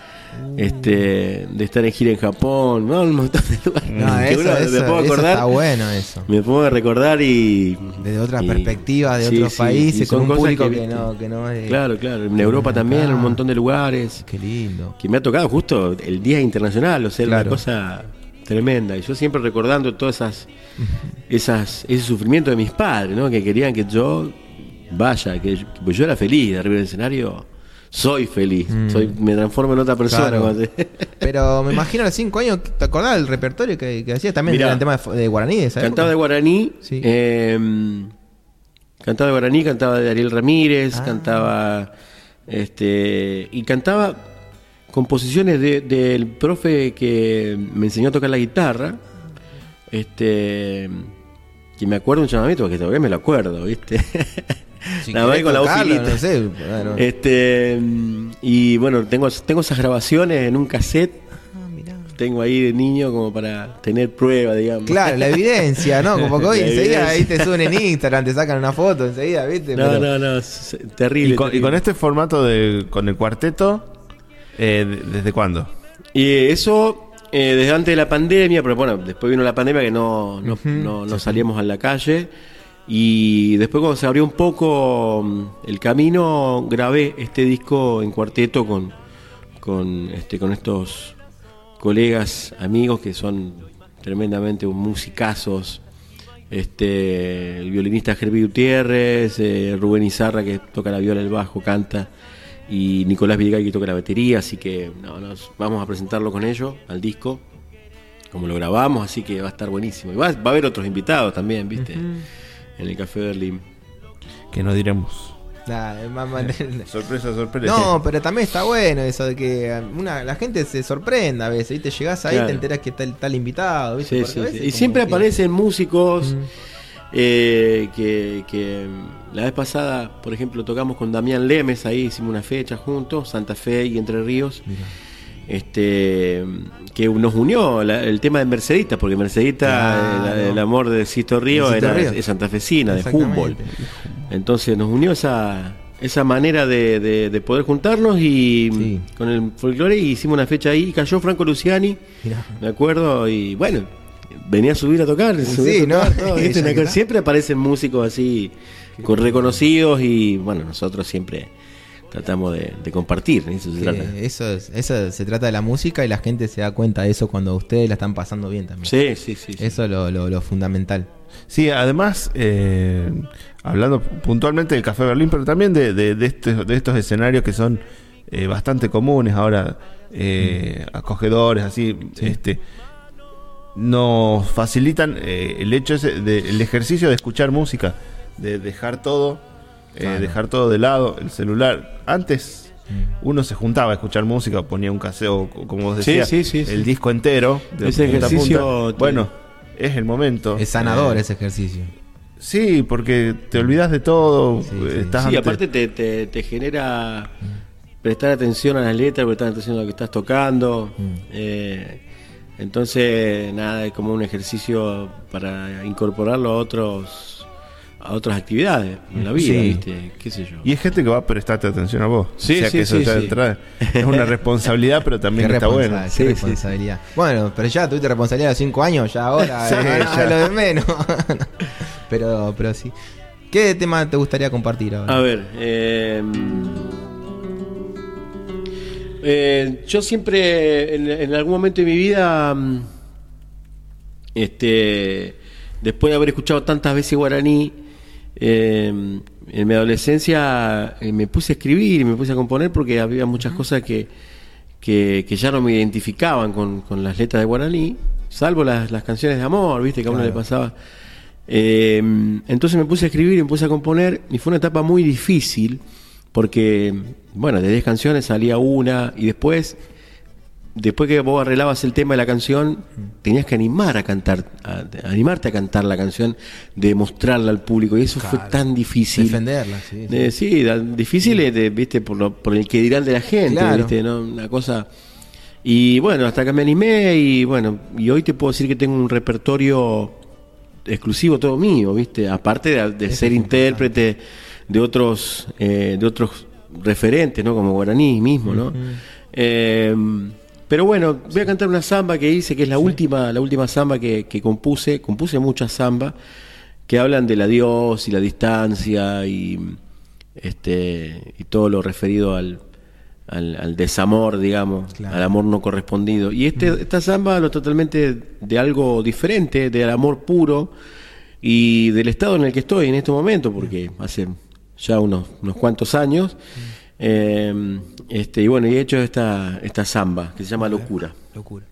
Este, de estar en gira en Japón, ¿no? un montón de lugares No, [laughs] que eso, uno eso- me puedo acordar. está bueno eso. Me pongo a recordar y. Desde otras y- perspectivas, de sí, otros sí, países, con un público que, no, que no es... Claro, claro. En Europa también, en un montón de lugares. Qué lindo. Que me ha tocado justo el Día Internacional, o sea, Claro. una cosa tremenda. Y yo siempre recordando todas esas, [laughs] esas, ese sufrimiento de mis padres, ¿no? Que querían que yo vaya, que yo, pues yo era feliz de arriba del escenario. Soy feliz, soy, me transformo en otra persona. Mm. Claro. [laughs] Pero me imagino a los cinco años, ¿te acordás del repertorio que, que hacías también Mirá. en el tema de, de guaraní de Cantaba de guaraní, Sí. eh, cantaba de guaraní, cantaba de Ariel Ramírez, Ah. cantaba este y cantaba composiciones de- del profe que me enseñó a tocar la guitarra, este que me acuerdo un llamamiento porque todavía me lo acuerdo, ¿viste? [laughs] Si Nada más con la finita. no sé, bueno. Este y bueno, tengo tengo esas grabaciones en un cassette, Ah, mirá. tengo ahí de niño como para tener prueba, digamos. Claro, la evidencia, ¿no? Como que hoy [laughs] La enseguida ahí te suben en Instagram, te sacan una foto enseguida, ¿viste? No, Pero- no, no, es terrible. Y con, y terrible. con este formato de con el cuarteto, eh, de- ¿desde cuándo? Y eso eh, desde antes de la pandemia, pero bueno, después vino la pandemia que no, no, no- no salíamos a la calle. Y después cuando se abrió un poco mm, el camino, grabé este disco en cuarteto con, con, este, con estos colegas, amigos que son tremendamente musicazos. Este, el violinista Herbie Gutiérrez, eh, Rubén Izarra que toca la viola, el bajo, canta, y Nicolás Villegay que toca la batería, así que no, nos vamos a presentarlo con ellos al disco, como lo grabamos, así que va a estar buenísimo. Y va, va a haber otros invitados también, ¿viste? En el Café Berlín. Que no diremos. Nah, es más- más- [laughs] Sorpresa, sorpresa. No, pero también está bueno eso de que una, la gente se sorprenda a veces, y te llegás ahí y Claro. te enterás que está el tal invitado, ¿viste? Sí, sí, Y siempre que- aparecen músicos Mm. eh, que, que, mm, la vez pasada, por ejemplo, tocamos con Damián Lemes, ahí hicimos una fecha juntos, Santa Fe y Entre Ríos. Este que nos unió la- el tema de Mercedita, porque Mercedita, Claro. el, el amor de Sisto Río era Río. es santafesina, de. Humboldt. Entonces nos unió esa, esa manera de, de- de poder juntarnos y Sí. con el folclore y hicimos una fecha ahí y cayó Franco Luciani, Mirá. me acuerdo, y bueno, venía a subir a tocar, Sí, a tocar, ¿no? [laughs] siempre aparecen músicos así con reconocidos y bueno, nosotros siempre tratamos de, de compartir, ¿eh? eso se trata. eso, es- eso se trata de la música y la gente se da cuenta de eso cuando ustedes la están pasando bien también. Sí, sí, sí. sí. Eso es lo, lo- lo fundamental. Sí, además, eh, hablando puntualmente del Café Berlín, pero también de, de, de estos, de estos escenarios que son eh, bastante comunes ahora, eh, acogedores, así, este nos facilitan eh, el hecho ese de, el ejercicio de escuchar música, de dejar todo, eh, Claro. dejar todo de lado, el celular. Antes uno se juntaba a escuchar música, ponía un caseo, como vos decías, sí, sí, sí. el disco entero. de Ese punta ejercicio punta. te- Bueno, es el momento. Es sanador Eh, ese ejercicio. Sí, porque te olvidas de todo. Sí, sí. estás Sí, ante- aparte te, te, te genera prestar atención a las letras, prestar atención a lo que estás tocando. Mm. Eh, entonces, nada, es como un ejercicio para incorporarlo a otros a otras actividades en la vida, Sí. ¿viste? ¿Qué sé yo? Y es gente que va a prestarte atención a vos. Sí, o sea sí, que eso sí, ya entrada es una responsabilidad, pero también Qué está bueno. qué Sí, sí, responsabilidad. Bueno, pero ya tuviste responsabilidad a los 5 años, ya ahora Sí, eh, ya. lo de menos. [laughs] pero, pero sí. ¿Qué tema te gustaría compartir ahora? A ver, eh, eh, yo siempre, en, en algún momento de mi vida, mm, este, después de haber escuchado tantas veces guaraní, eh, en mi adolescencia eh, me puse a escribir y me puse a componer porque había muchas cosas que, que, que ya no me identificaban con, con las letras de guaraní, salvo las, las canciones de amor, viste, que a uno le pasaba. Eh, entonces me puse a escribir y me puse a componer y fue una etapa muy difícil porque, bueno, de 10 canciones salía una y después, después que vos arreglabas el tema de la canción, tenías que animar a cantar, a- animarte a cantar la canción, de mostrarla al público y eso fue tan difícil. Defenderla, sí. sí. Eh, sí, difícil de, viste, por, lo, por el que dirán de la gente, Claro. viste, ¿no? Una cosa. Y bueno, hasta que me animé y bueno, y hoy te puedo decir que tengo un repertorio exclusivo todo mío, viste, aparte de, de ser intérprete de otros, eh, de otros referentes, ¿no? Como Guaraní mismo, ¿no? Eh, pero bueno, voy a cantar una samba que hice, que es la última, la última samba que, que compuse, compuse muchas sambas que hablan del adiós y la distancia y este y todo lo referido al, al, al desamor, digamos, Claro. al amor no correspondido. Y este, esta samba habla totalmente de algo diferente, del amor puro y del estado en el que estoy en este momento, porque hace ya unos, unos cuantos años. eh, este, y bueno, y he hecho esta, esta samba que se llama Locura. Locura.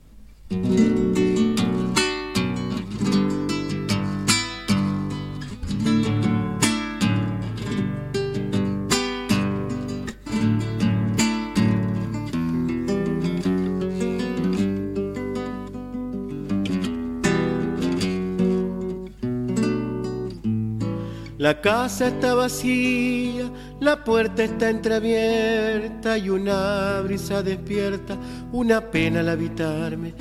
La casa está vacía, la puerta está entreabierta y una brisa despierta, una pena al habitarme.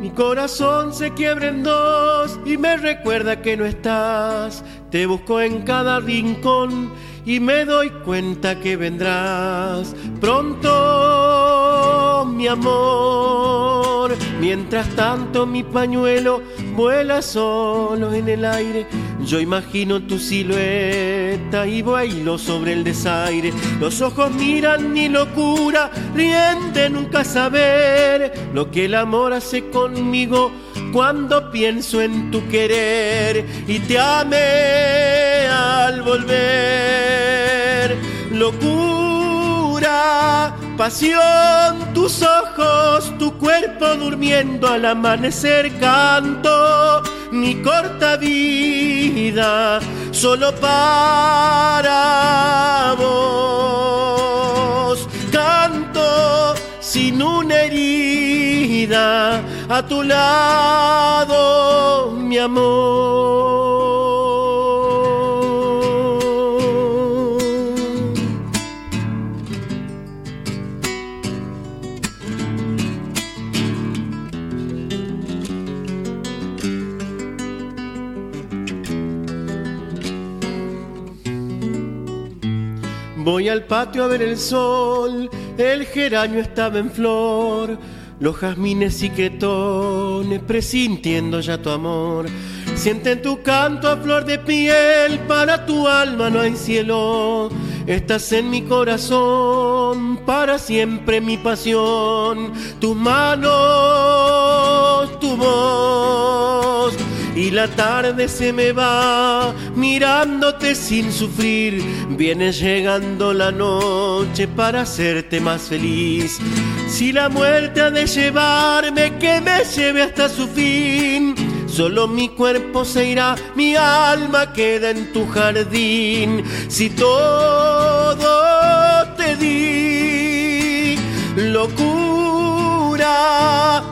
Mi corazón se quiebra en dos y me recuerda que no estás. Te busco en cada rincón y me doy cuenta que vendrás pronto, mi amor. Mientras tanto mi pañuelo vuela solo en el aire. Yo imagino tu silueta y bailo sobre el desaire. Los ojos miran mi locura, ríen de nunca saber lo que el amor hace conmigo cuando pienso en tu querer y te amé al volver. Locura, pasión, tus ojos, tu cuerpo durmiendo al amanecer canto mi corta vida solo para vos. Canto sin una herida a tu lado, mi amor. Voy al patio a ver el sol, el geranio estaba en flor, los jazmines y quetones presintiendo ya tu amor. Sienten tu canto a flor de piel, para tu alma no hay cielo. Estás en mi corazón, para siempre mi pasión. Tus manos, tu voz. Y la tarde se me va mirándote sin sufrir. Viene llegando la noche para hacerte más feliz. Si la muerte ha de llevarme, que me lleve hasta su fin. Solo mi cuerpo se irá, mi alma queda en tu jardín. Si todo te di,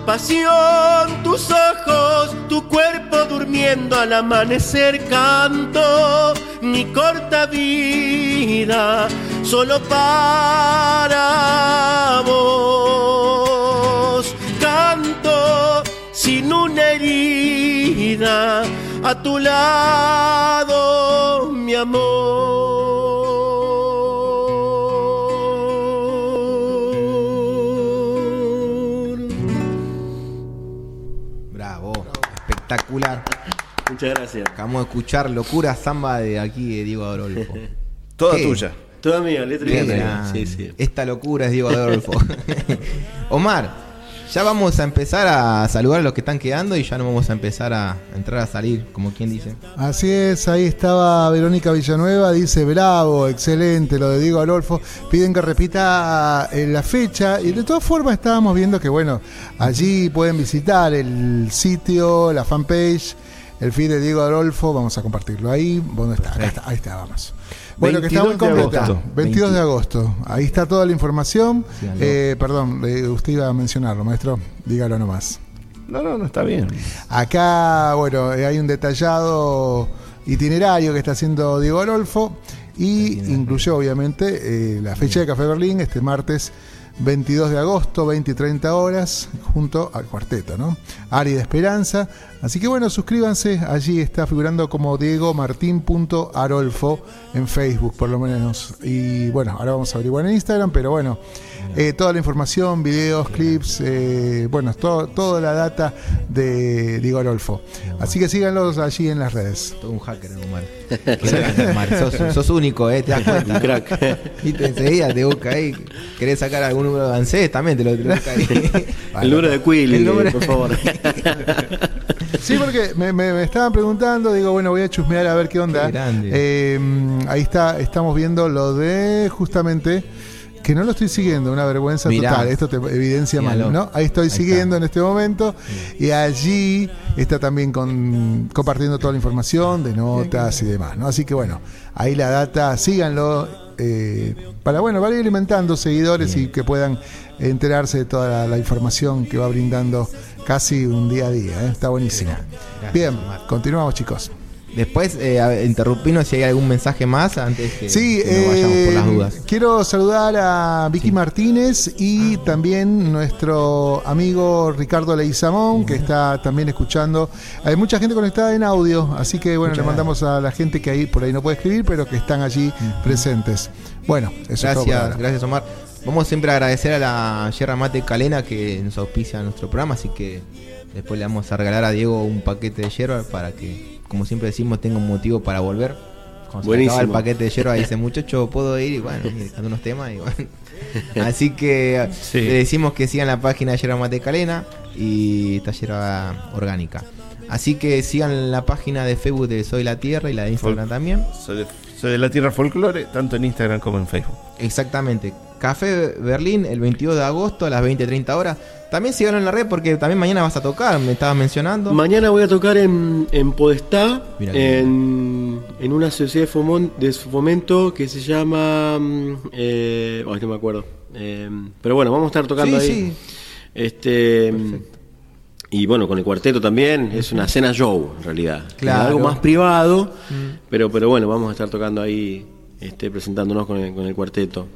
pasión, tus ojos, tu cuerpo durmiendo al amanecer canto mi corta vida solo para vos. Canto sin una herida a tu lado mi amor Espectacular. Muchas gracias. Acabamos de escuchar Locura Zamba de aquí de Diego Adolfo. [laughs] Toda ¿Qué? tuya. Toda mía, letra y. Sí, sí. Esta locura es Diego Adolfo. [laughs] Omar, ya vamos a empezar a saludar a los que están quedando y ya nos vamos a empezar a entrar a salir, como quien dice. Así es, ahí estaba Verónica Villanueva, dice bravo, excelente lo de Diego Adolfo, piden que repita eh, la fecha y de todas formas estábamos viendo que bueno, allí pueden visitar el sitio, la fanpage, el feed de Diego Adolfo, vamos a compartirlo ahí, ¿dónde está? Acá está, ahí está, vamos. Bueno, que está muy 22 de completa. agosto. 22 de agosto. Ahí está toda la información. Síganlo. Eh, perdón, usted iba a mencionarlo, maestro. Dígalo nomás. No, no, no está bien. Acá, bueno, eh, hay un detallado itinerario que está haciendo Diego Adolfo y incluye obviamente eh, la fecha de Café Berlín este martes 22 de agosto, 20 y 30 horas, junto al cuarteto, ¿no? Ari de Esperanza. Así que bueno, suscríbanse, allí está figurando como Diego Martín.arolfo en Facebook, por lo menos. Y bueno, ahora vamos a averiguar en Instagram, pero bueno, eh, toda la información, videos, clips, eh, bueno, todo, toda la data de Diego Arolfo. Así que síganlos allí en las redes. Todo un hacker, Omar. [laughs] Omar. Sos, sos único, ¿eh? Te das [laughs] cuenta. Un crack. Y te enseguida te busca ahí. ¿Querés sacar algún número de ANSES? También te lo, busca ahí. [laughs] El número de Quill, El número- por favor. Sí, porque me, me- me estaban preguntando, digo, bueno, voy a chusmear a ver qué onda. Qué. Eh, ahí está, estamos viendo lo de justamente que no lo estoy siguiendo, una vergüenza Mirá. total. Esto te evidencia Míralo. mal, ¿no? Ahí estoy Ahí siguiendo está. en este momento y allí está también con, compartiendo toda la información de notas y demás, ¿no? Así que bueno, ahí la data, síganlo eh, para bueno, ir alimentando seguidores y que puedan enterarse de toda la, la información que va brindando casi un día a día, ¿eh? Está buenísimo. Bien, continuamos chicos. Después, eh, interrumpirnos si hay algún mensaje más antes que, Sí, que vayamos por las eh, dudas. quiero saludar a Vicky Sí. Martínez y también nuestro amigo Ricardo Leizamón, que está también escuchando. Hay mucha gente conectada en audio, así que bueno, Muchas le mandamos a la gente que ahí por ahí no puede escribir, pero que están allí presentes. Bueno, eso es todo Gracias, gracias Omar. Vamos siempre a agradecer a la Yerra Mate Calena que nos auspicia nuestro programa, así que después le vamos a regalar a Diego un paquete de yerba para que, como siempre decimos, tenga un motivo para volver. Cuando se Buenísimo. acaba el paquete de yerba dice, muchacho, puedo ir y bueno, y dejando unos temas y bueno. [laughs] Así que Sí. le decimos que sigan la página de Yerba Mate Calena y yerba orgánica. Así que sigan la página de Facebook de Soy la Tierra y la de Instagram Fol- también. Soy de, soy de la Tierra Folklore, tanto en Instagram como en Facebook. Exactamente. Café Berlín el 22 de agosto a las 20.30 horas. También síganlo en la red porque también mañana vas a tocar, me estabas mencionando. Mañana voy a tocar en, en Podestá, en, en una sociedad de, fomon- de fomento que se llama. mm, Eh, no me acuerdo. Eh, pero bueno, vamos a estar tocando Sí, ahí. sí. Este. Y bueno, con el cuarteto también, es una cena show en realidad. Claro. Mm. Algo más privado, pero, pero bueno, vamos a estar tocando ahí, este, presentándonos con el, con el cuarteto.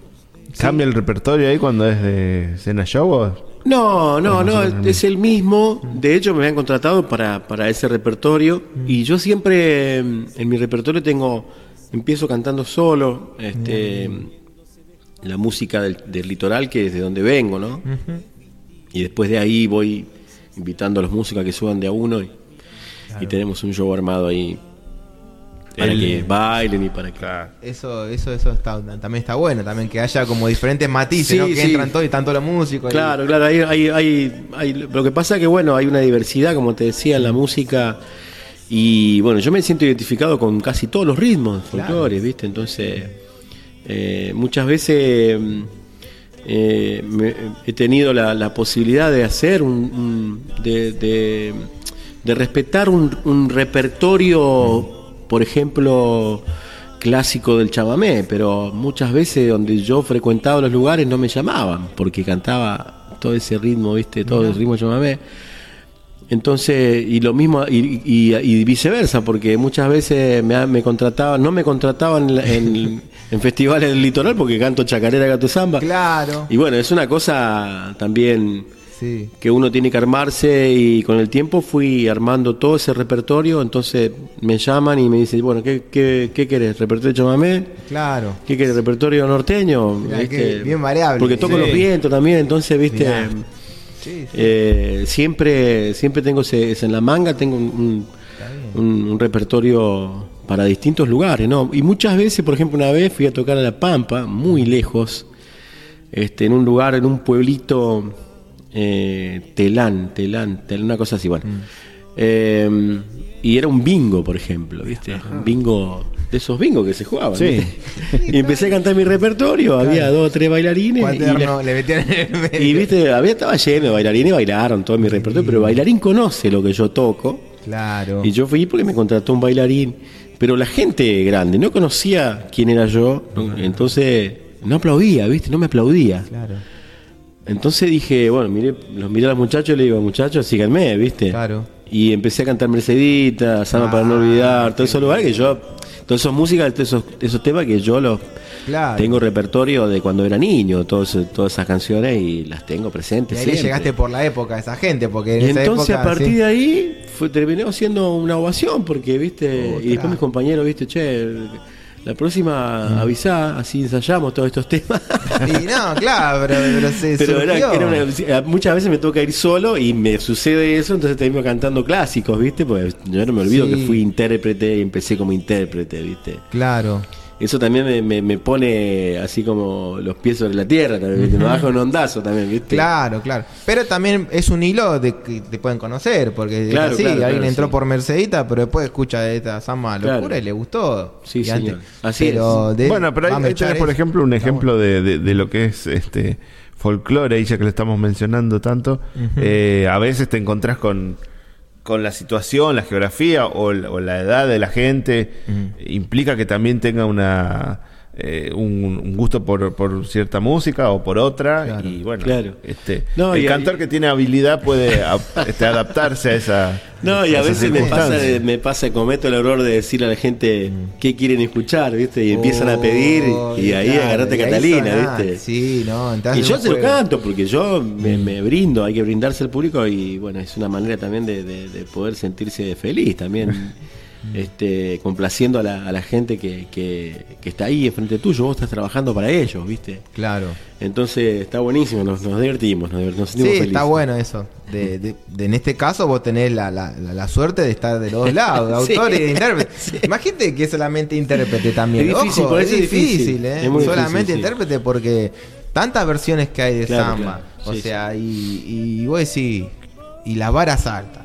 ¿Cambia el repertorio ahí cuando es de cena show? o- No, no, no, es el mismo. De hecho, me han contratado para, para ese repertorio. Y yo siempre mm, en mi repertorio tengo, empiezo cantando solo, este, la música del, del litoral, que es de donde vengo, ¿no? Y después de ahí voy invitando a los músicos a que suban de a uno y, y tenemos un show armado ahí para El- que bailen y para que... Eso, eso, eso está, también está bueno, también que haya como diferentes matices, Sí, ¿no? Que sí. entran todos y tanto los músicos. y- Claro, claro, hay, hay, hay, hay- lo que pasa es que bueno, hay una diversidad, como te decía, en la música y bueno, yo me siento identificado con casi todos los ritmos folclores, ¿viste? Entonces, eh, muchas veces eh, me- he tenido la, la posibilidad de hacer un, un- de, de- de respetar un, un repertorio, por ejemplo, clásico del chamamé, pero muchas veces donde yo frecuentaba los lugares no me llamaban porque cantaba todo ese ritmo, ¿viste? Todo el ritmo chamamé. Entonces, y lo mismo, y, y- y viceversa, porque muchas veces me, me contrataban, no me contrataban en, en- [laughs] en festivales del litoral porque canto chacarera, gato samba. Claro. Y bueno, es una cosa también Sí. que uno tiene que armarse y con el tiempo fui armando todo ese repertorio, entonces me llaman y me dicen, bueno, ¿qué, qué, qué querés? ¿Repertorio de chamamé? Claro. ¿Qué querés? ¿Repertorio norteño? Bien variable. Porque toco Sí. los vientos también, entonces, viste, sí. Eh, siempre siempre tengo ese, ese en la manga, tengo un, un- un, un repertorio para distintos lugares, ¿no? Y muchas veces, por ejemplo, una vez fui a tocar a La Pampa, muy lejos, este, en un lugar, en un pueblito, eh, Telán, Telán, Telán, una cosa así, bueno. Eh, y era un bingo, por ejemplo, ¿viste? Un bingo, de esos bingos que se jugaban. Sí. [laughs] Y empecé a cantar mi repertorio, había dos o tres bailarines. y la- le metían en el medio. y viste, había estaba lleno de bailarines, bailaron todo mi repertorio, pero el bailarín conoce lo que yo toco. Claro. Y yo fui porque me contrató un bailarín. Pero la gente grande no conocía quién era yo, ¿no? entonces no aplaudía, ¿viste? No me aplaudía. Claro, Entonces dije, bueno, miré, los miré a los muchachos y le digo, muchachos, síganme, ¿viste? claro. Y empecé a cantar Mercedita, Sama para no olvidar, todos esos lugares que yo, todas esas músicas, todos esos, esos temas que yo los Claro. tengo repertorio de cuando era niño, todos, todas esas canciones y las tengo Y presentes. ahí le siempre. llegaste por la época a esa gente, porque en Y esa entonces época, a partir sí. de ahí fue, terminó siendo una ovación, porque, viste, Otra. y después mis compañeros, viste, che, la próxima avisá, así ensayamos todos estos temas. [laughs] Y no, claro, pero, pero se Pero era, era una- muchas veces me toca ir solo y me sucede eso, entonces termino cantando clásicos, ¿viste? Porque yo no me olvido Sí. que fui intérprete y empecé como intérprete, ¿viste? Claro. Eso también me, me- me pone así como los pies sobre la tierra, también, ¿viste? Me baja un ondazo también, ¿viste? Claro, claro. Pero también es un hilo de que te pueden conocer, porque es Claro, alguien claro, entró sí. por Mercedita, pero después escucha de esta samba locura Claro. y le gustó. Sí, señor. Así pero de- bueno, pero ahí, ahí tenés, por ejemplo, un ejemplo de, de- de lo que es este folclore, ahí ya que lo estamos mencionando tanto. Eh, a veces te encontrás con, con la situación, la geografía o, la- o la edad de la gente. Implica que también tenga una eh, un, un gusto por, por cierta música o por otra. Claro. Y bueno, Claro. este, No, el y- cantor que tiene habilidad puede a- este, adaptarse a esa. No, y a veces me pasa, me pasa, cometo el error de decirle a la gente qué quieren escuchar, ¿viste? Y empiezan a pedir y ahí claro, agarrate Catalina. ¿viste? Sí, no, entonces Y yo no se lo canto porque yo me, me brindo, hay que brindarse al público y bueno, es una manera también de, de- de poder sentirse feliz también, [laughs] este, complaciendo a la, a la gente que, que- que está ahí enfrente tuyo, vos estás trabajando para ellos, ¿viste? Claro. Entonces está buenísimo, nos, nos divertimos, nos, nos Sí, sentimos está felices. bueno eso. De, de- de- en este caso vos tenés la, la- la- la suerte de estar de los dos [laughs] lados, de Sí. autor y de intérprete. [laughs] Imagínate que solamente intérprete también. Es difícil, Ojo, por es eso es difícil, difícil. ¿eh? Es solamente difícil, sí. intérprete porque tantas versiones que hay de Claro, samba. claro. O Sí, sea, y, y vos decís, y las varas altas.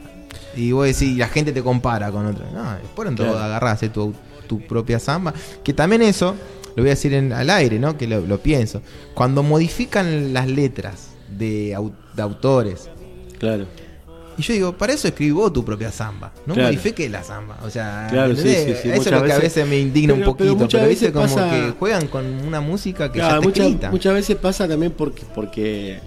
Y vos decís, la gente te compara con otra. No, después en todo Claro. agarrás tu, tu propia samba. Que también eso, lo voy a decir en, al aire, ¿no? Que lo, lo pienso. Cuando modifican las letras de, au- de autores, Claro. y yo digo, para eso escribí vos tu propia samba. No Claro. modifiques la samba. O sea, Claro, sí, sí, sí, eso es lo que a veces- veces me indigna un Pero- pero poquito. muchas Pero, viste veces como pasa- que juegan con una música que Claro, ya está muchas, escrita. muchas veces pasa también porque, porque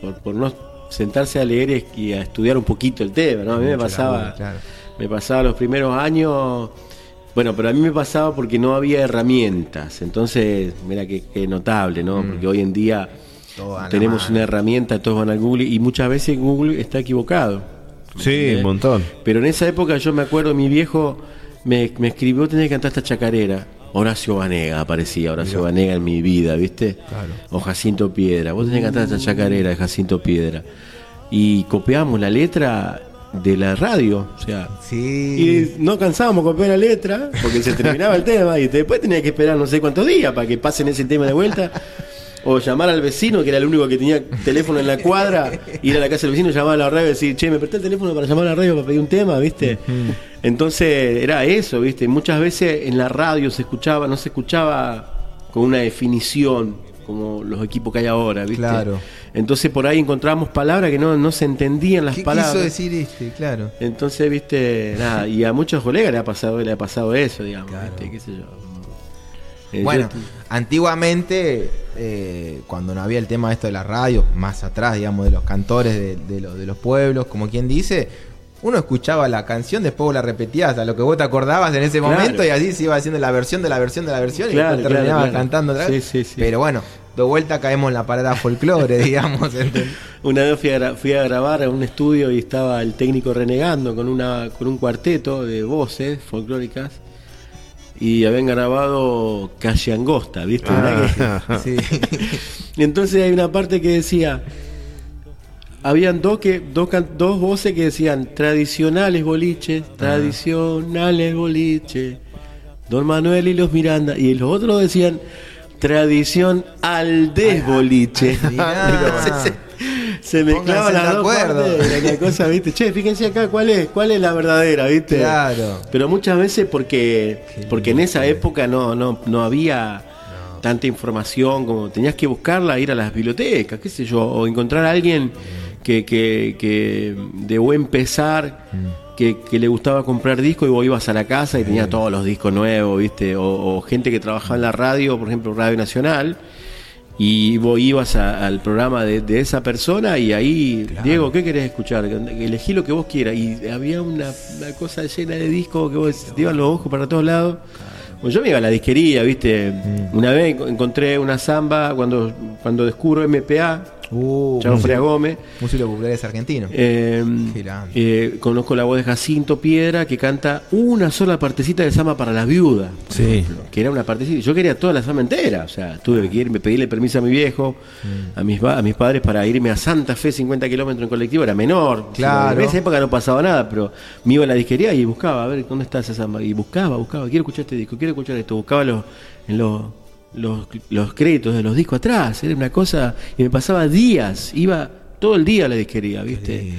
por, por no sentarse a leer y a estudiar un poquito el tema, ¿no? A mí me pasaba, laburo, claro. me pasaba los primeros años, bueno, pero a mí me pasaba porque no había herramientas, entonces, mira qué, qué notable, ¿no? Porque hoy en día Mm. A tenemos una herramienta, todos van al Google y muchas veces Google está equivocado. Sí, un montón. Pero en esa época yo me acuerdo, mi viejo me, me escribió, tenés que cantar esta chacarera. Horacio Vanega aparecía, Horacio Vanega en mi vida, ¿viste? Claro. O Jacinto Piedra. Vos tenés que cantar esta chacarera de Jacinto Piedra. Y copiamos la letra de la radio, o sea. Sí. Y no cansábamos de copiar la letra porque se terminaba el [laughs] tema y después tenía que esperar no sé cuántos días para que pasen ese tema de vuelta. O llamar al vecino, que era el único que tenía teléfono en la cuadra, ir a la casa del vecino, llamar a la radio y decir, che, me presté el teléfono para llamar a la radio para pedir un tema, ¿viste? Entonces era eso, ¿viste? Muchas veces en la radio se escuchaba, no se escuchaba con una definición como los equipos que hay ahora, ¿viste? Claro. Entonces por ahí encontramos palabras que no, no se entendían las ¿Qué palabras. quiso decir este? Claro. Entonces, viste, nada, y a muchos colegas le ha pasado, le ha pasado eso, digamos, Claro. ¿viste? qué sé yo. Eh, Bueno, yo- antiguamente, eh, cuando no había el tema de esto de la radio, más atrás, digamos, de los cantores de, de los- de los pueblos, como quien dice, uno escuchaba la canción, después vos la repetías a lo que vos te acordabas en ese Claro. momento y así se iba haciendo la versión de la versión de la versión y Claro, después terminabas claro, cantando otra vez. Sí, sí, sí. Pero bueno, de vuelta caemos en la parada folclore, [laughs] digamos. ¿entendés? Una vez fui a, fui a grabar a un estudio y estaba el técnico renegando con una con un cuarteto de voces folclóricas y habían grabado Calle Angosta, ¿viste? Mirá que- [laughs] Sí. Y entonces hay una parte que decía, habían dos que dos, dos voces que decían tradicionales boliches, tradicionales boliches, Don Manuel y los Miranda, y los otros decían tradición al desboliche. mirá. [laughs] se, mezclaban las dos acuerdo. partes cosa, ¿viste? Che, fíjense acá cuál es, cuál es la verdadera, ¿viste? Claro. Pero muchas veces porque, porque en esa época no, no, no había tanta información como tenías que buscarla, ir a las bibliotecas, qué sé yo, o encontrar a alguien que, que, que de buen pesar, que, que le gustaba comprar discos y vos ibas a la casa y tenía todos los discos nuevos, ¿viste? O, o gente que trabajaba en la radio, por ejemplo, Radio Nacional. Y vos ibas a- al programa de, de esa persona y ahí, Diego, ¿qué querés escuchar? Elegí lo que vos quieras. Y había una, una cosa llena de discos que vos te iban los ojos para todos lados. Bueno, yo me iba a la disquería, ¿viste? Una vez enco- encontré una samba cuando, cuando descubro MPA, Uh, Gómez. músico popular es argentino. Eh, eh, conozco la voz de Jacinto Piedra que canta una sola partecita de samba para las viudas. Sí. ejemplo, que era una partecita. Yo quería toda la samba entera. O sea, tuve que irme, pedirle permiso a mi viejo, Mm. a, mis, a mis padres para irme a Santa Fe 50 kilómetros en colectivo. Era menor. Claro. En esa época no pasaba nada, pero me iba a la disquería y buscaba, a ver, ¿dónde está esa samba? Y buscaba, buscaba, quiero escuchar este disco, quiero escuchar esto. Buscaba los, en los, los, los créditos de los discos atrás. Era una cosa. Y me pasaba días. Iba todo el día a la disquería, ¿viste?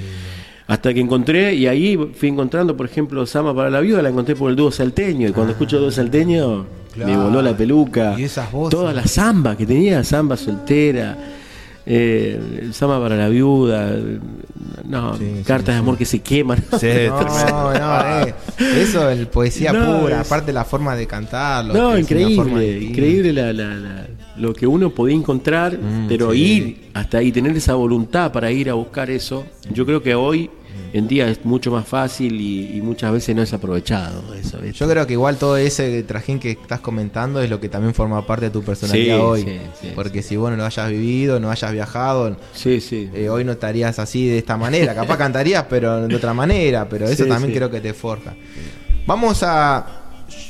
Hasta que encontré, y ahí fui encontrando, por ejemplo, Sama para la viuda, la encontré por el dúo salteño. Y cuando escucho el dúo salteño, me voló la peluca. Y esas voces. Toda la samba que tenía, samba soltera, eh, el samba para la viuda, no, Sí, cartas de amor que se queman. Sí, No, no, [laughs] eh, eso es poesía No, pura, es- aparte la forma de cantarlo. No, increíble, increíble la, la- la- lo que uno podía encontrar, Mm, pero sí. ir hasta ahí, tener esa voluntad para ir a buscar eso, yo creo que hoy en día es mucho más fácil y, y muchas veces no es aprovechado eso. ¿viste? Yo creo que igual todo ese trajín que estás comentando es lo que también forma parte de tu personalidad Sí, hoy. sí, sí, Porque si vos no lo hayas vivido, no hayas viajado, eh, hoy no estarías así de esta manera. [laughs] Capaz cantarías, pero de otra manera. Pero eso también creo que te forja. Vamos a.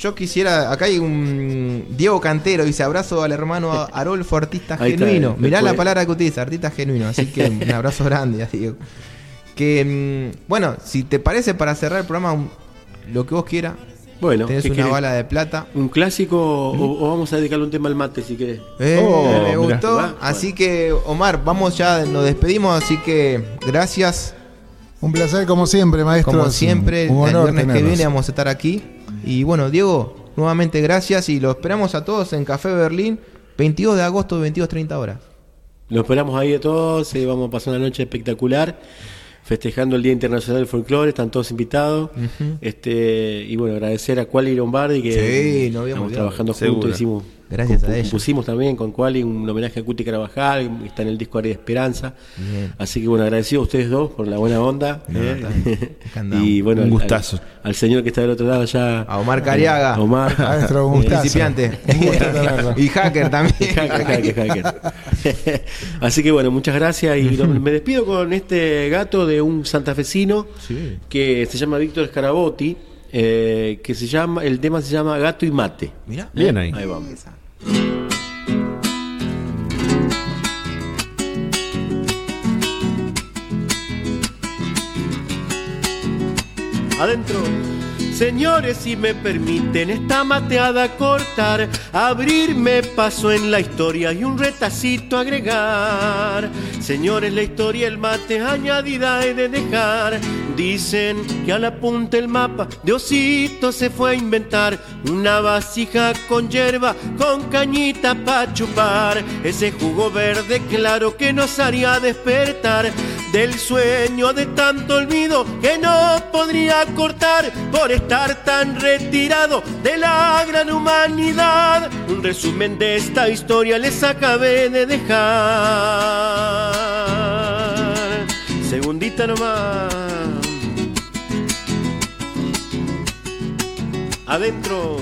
Yo quisiera. Acá hay un. Diego Cantero dice: abrazo al hermano [laughs] Arolfo, artista Ahí genuino. el Mirá la palabra que utiliza, artista genuino. Así que un abrazo [laughs] grande a Diego. Que. mm, bueno, si te parece, para cerrar el programa, un- lo que vos quieras. Bueno, Tenés ¿qué una querés? bala de plata. ¿Un clásico o, o vamos a dedicarle un tema al mate si querés? Eh, Oh, me mirá. gustó. Va, Así que, Omar, vamos ya, nos despedimos. Así que, gracias. Un placer como siempre, maestro. Como siempre, un el viernes que viene vamos a estar aquí. Y bueno, Diego, nuevamente gracias y lo esperamos a todos en Café Berlín, 22 de agosto, 22.30 horas. Lo esperamos ahí de todos, eh, vamos a pasar una noche espectacular, festejando el Día Internacional del Folclore, están todos invitados. este Y bueno, agradecer a Quali Lombardi que Sí, no habíamos estamos olvidado. trabajando Seguro. juntos, hicimos Gracias a ella. Compusimos también con Quali un homenaje a Cuti Carabajal, está en el disco Área de Esperanza. Bien. Así que bueno, agradecido a ustedes dos por la buena onda. [laughs] No, eh. y bueno, Un al- gustazo. Al, al señor que está del otro lado ya. A Omar Cariaga. a Omar. [laughs] Maestro, un Un gustazo. principiante. [laughs] Y hacker también. Hacker, hacker, hacker. Así que bueno, muchas gracias y lo- me despido con este gato de un santafesino Sí. que se llama Víctor Scarabotti, eh, que se llama, el tema se llama Gato y Mate. Mirá. Bien ahí. Ahí vamos. Adentro. Señores, si me permiten esta mateada cortar, abrirme paso en la historia y un retacito agregar. Señores, la historia, el mate añadida he de dejar. Dicen que a la punta el mapa de Osito se fue a inventar una vasija con hierba, con cañita pa' chupar. Ese jugo verde claro que nos haría despertar del sueño de tanto olvido que no podría cortar por tan retirado de la gran humanidad. Un resumen de esta historia les acabé de dejar. Segundita nomás. Adentro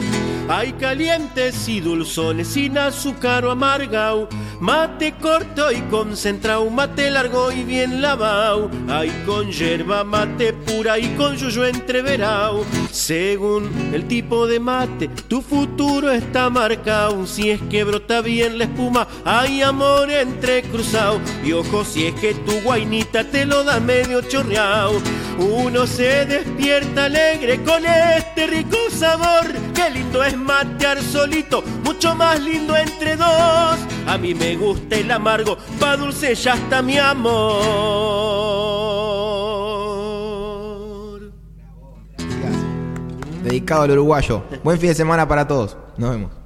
hay calientes y dulzones sin azúcar o amargao. Mate corto y concentrado, mate largo y bien lavado. Hay con yerba mate pura y con yuyo entreverado. Según el tipo de mate, tu futuro está marcado. Si es que brota bien la espuma, hay amor entrecruzado. Y ojo, si es que tu guainita te lo da medio chorreado. Uno se despierta alegre con este rico sabor. Qué lindo es matear solito, mucho más lindo entre dos. A mí me gusta el amargo, pa' dulce ya está mi amor. Dedicado al uruguayo. Buen fin de semana para todos. Nos vemos.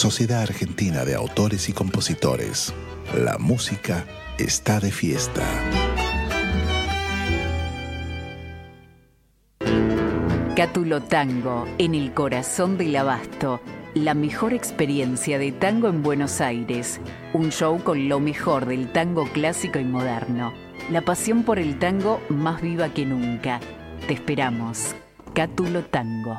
Sociedad Argentina de Autores y Compositores. La música está de fiesta. Cátulo Tango, en el corazón del abasto. La mejor experiencia de tango en Buenos Aires. Un show con lo mejor del tango clásico y moderno. La pasión por el tango más viva que nunca. Te esperamos. Cátulo Tango.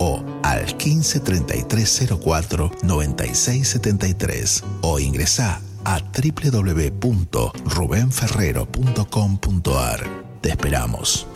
o al 15 33 04 96 73 o ingresa a www.rubenferrero.com.ar. Te esperamos.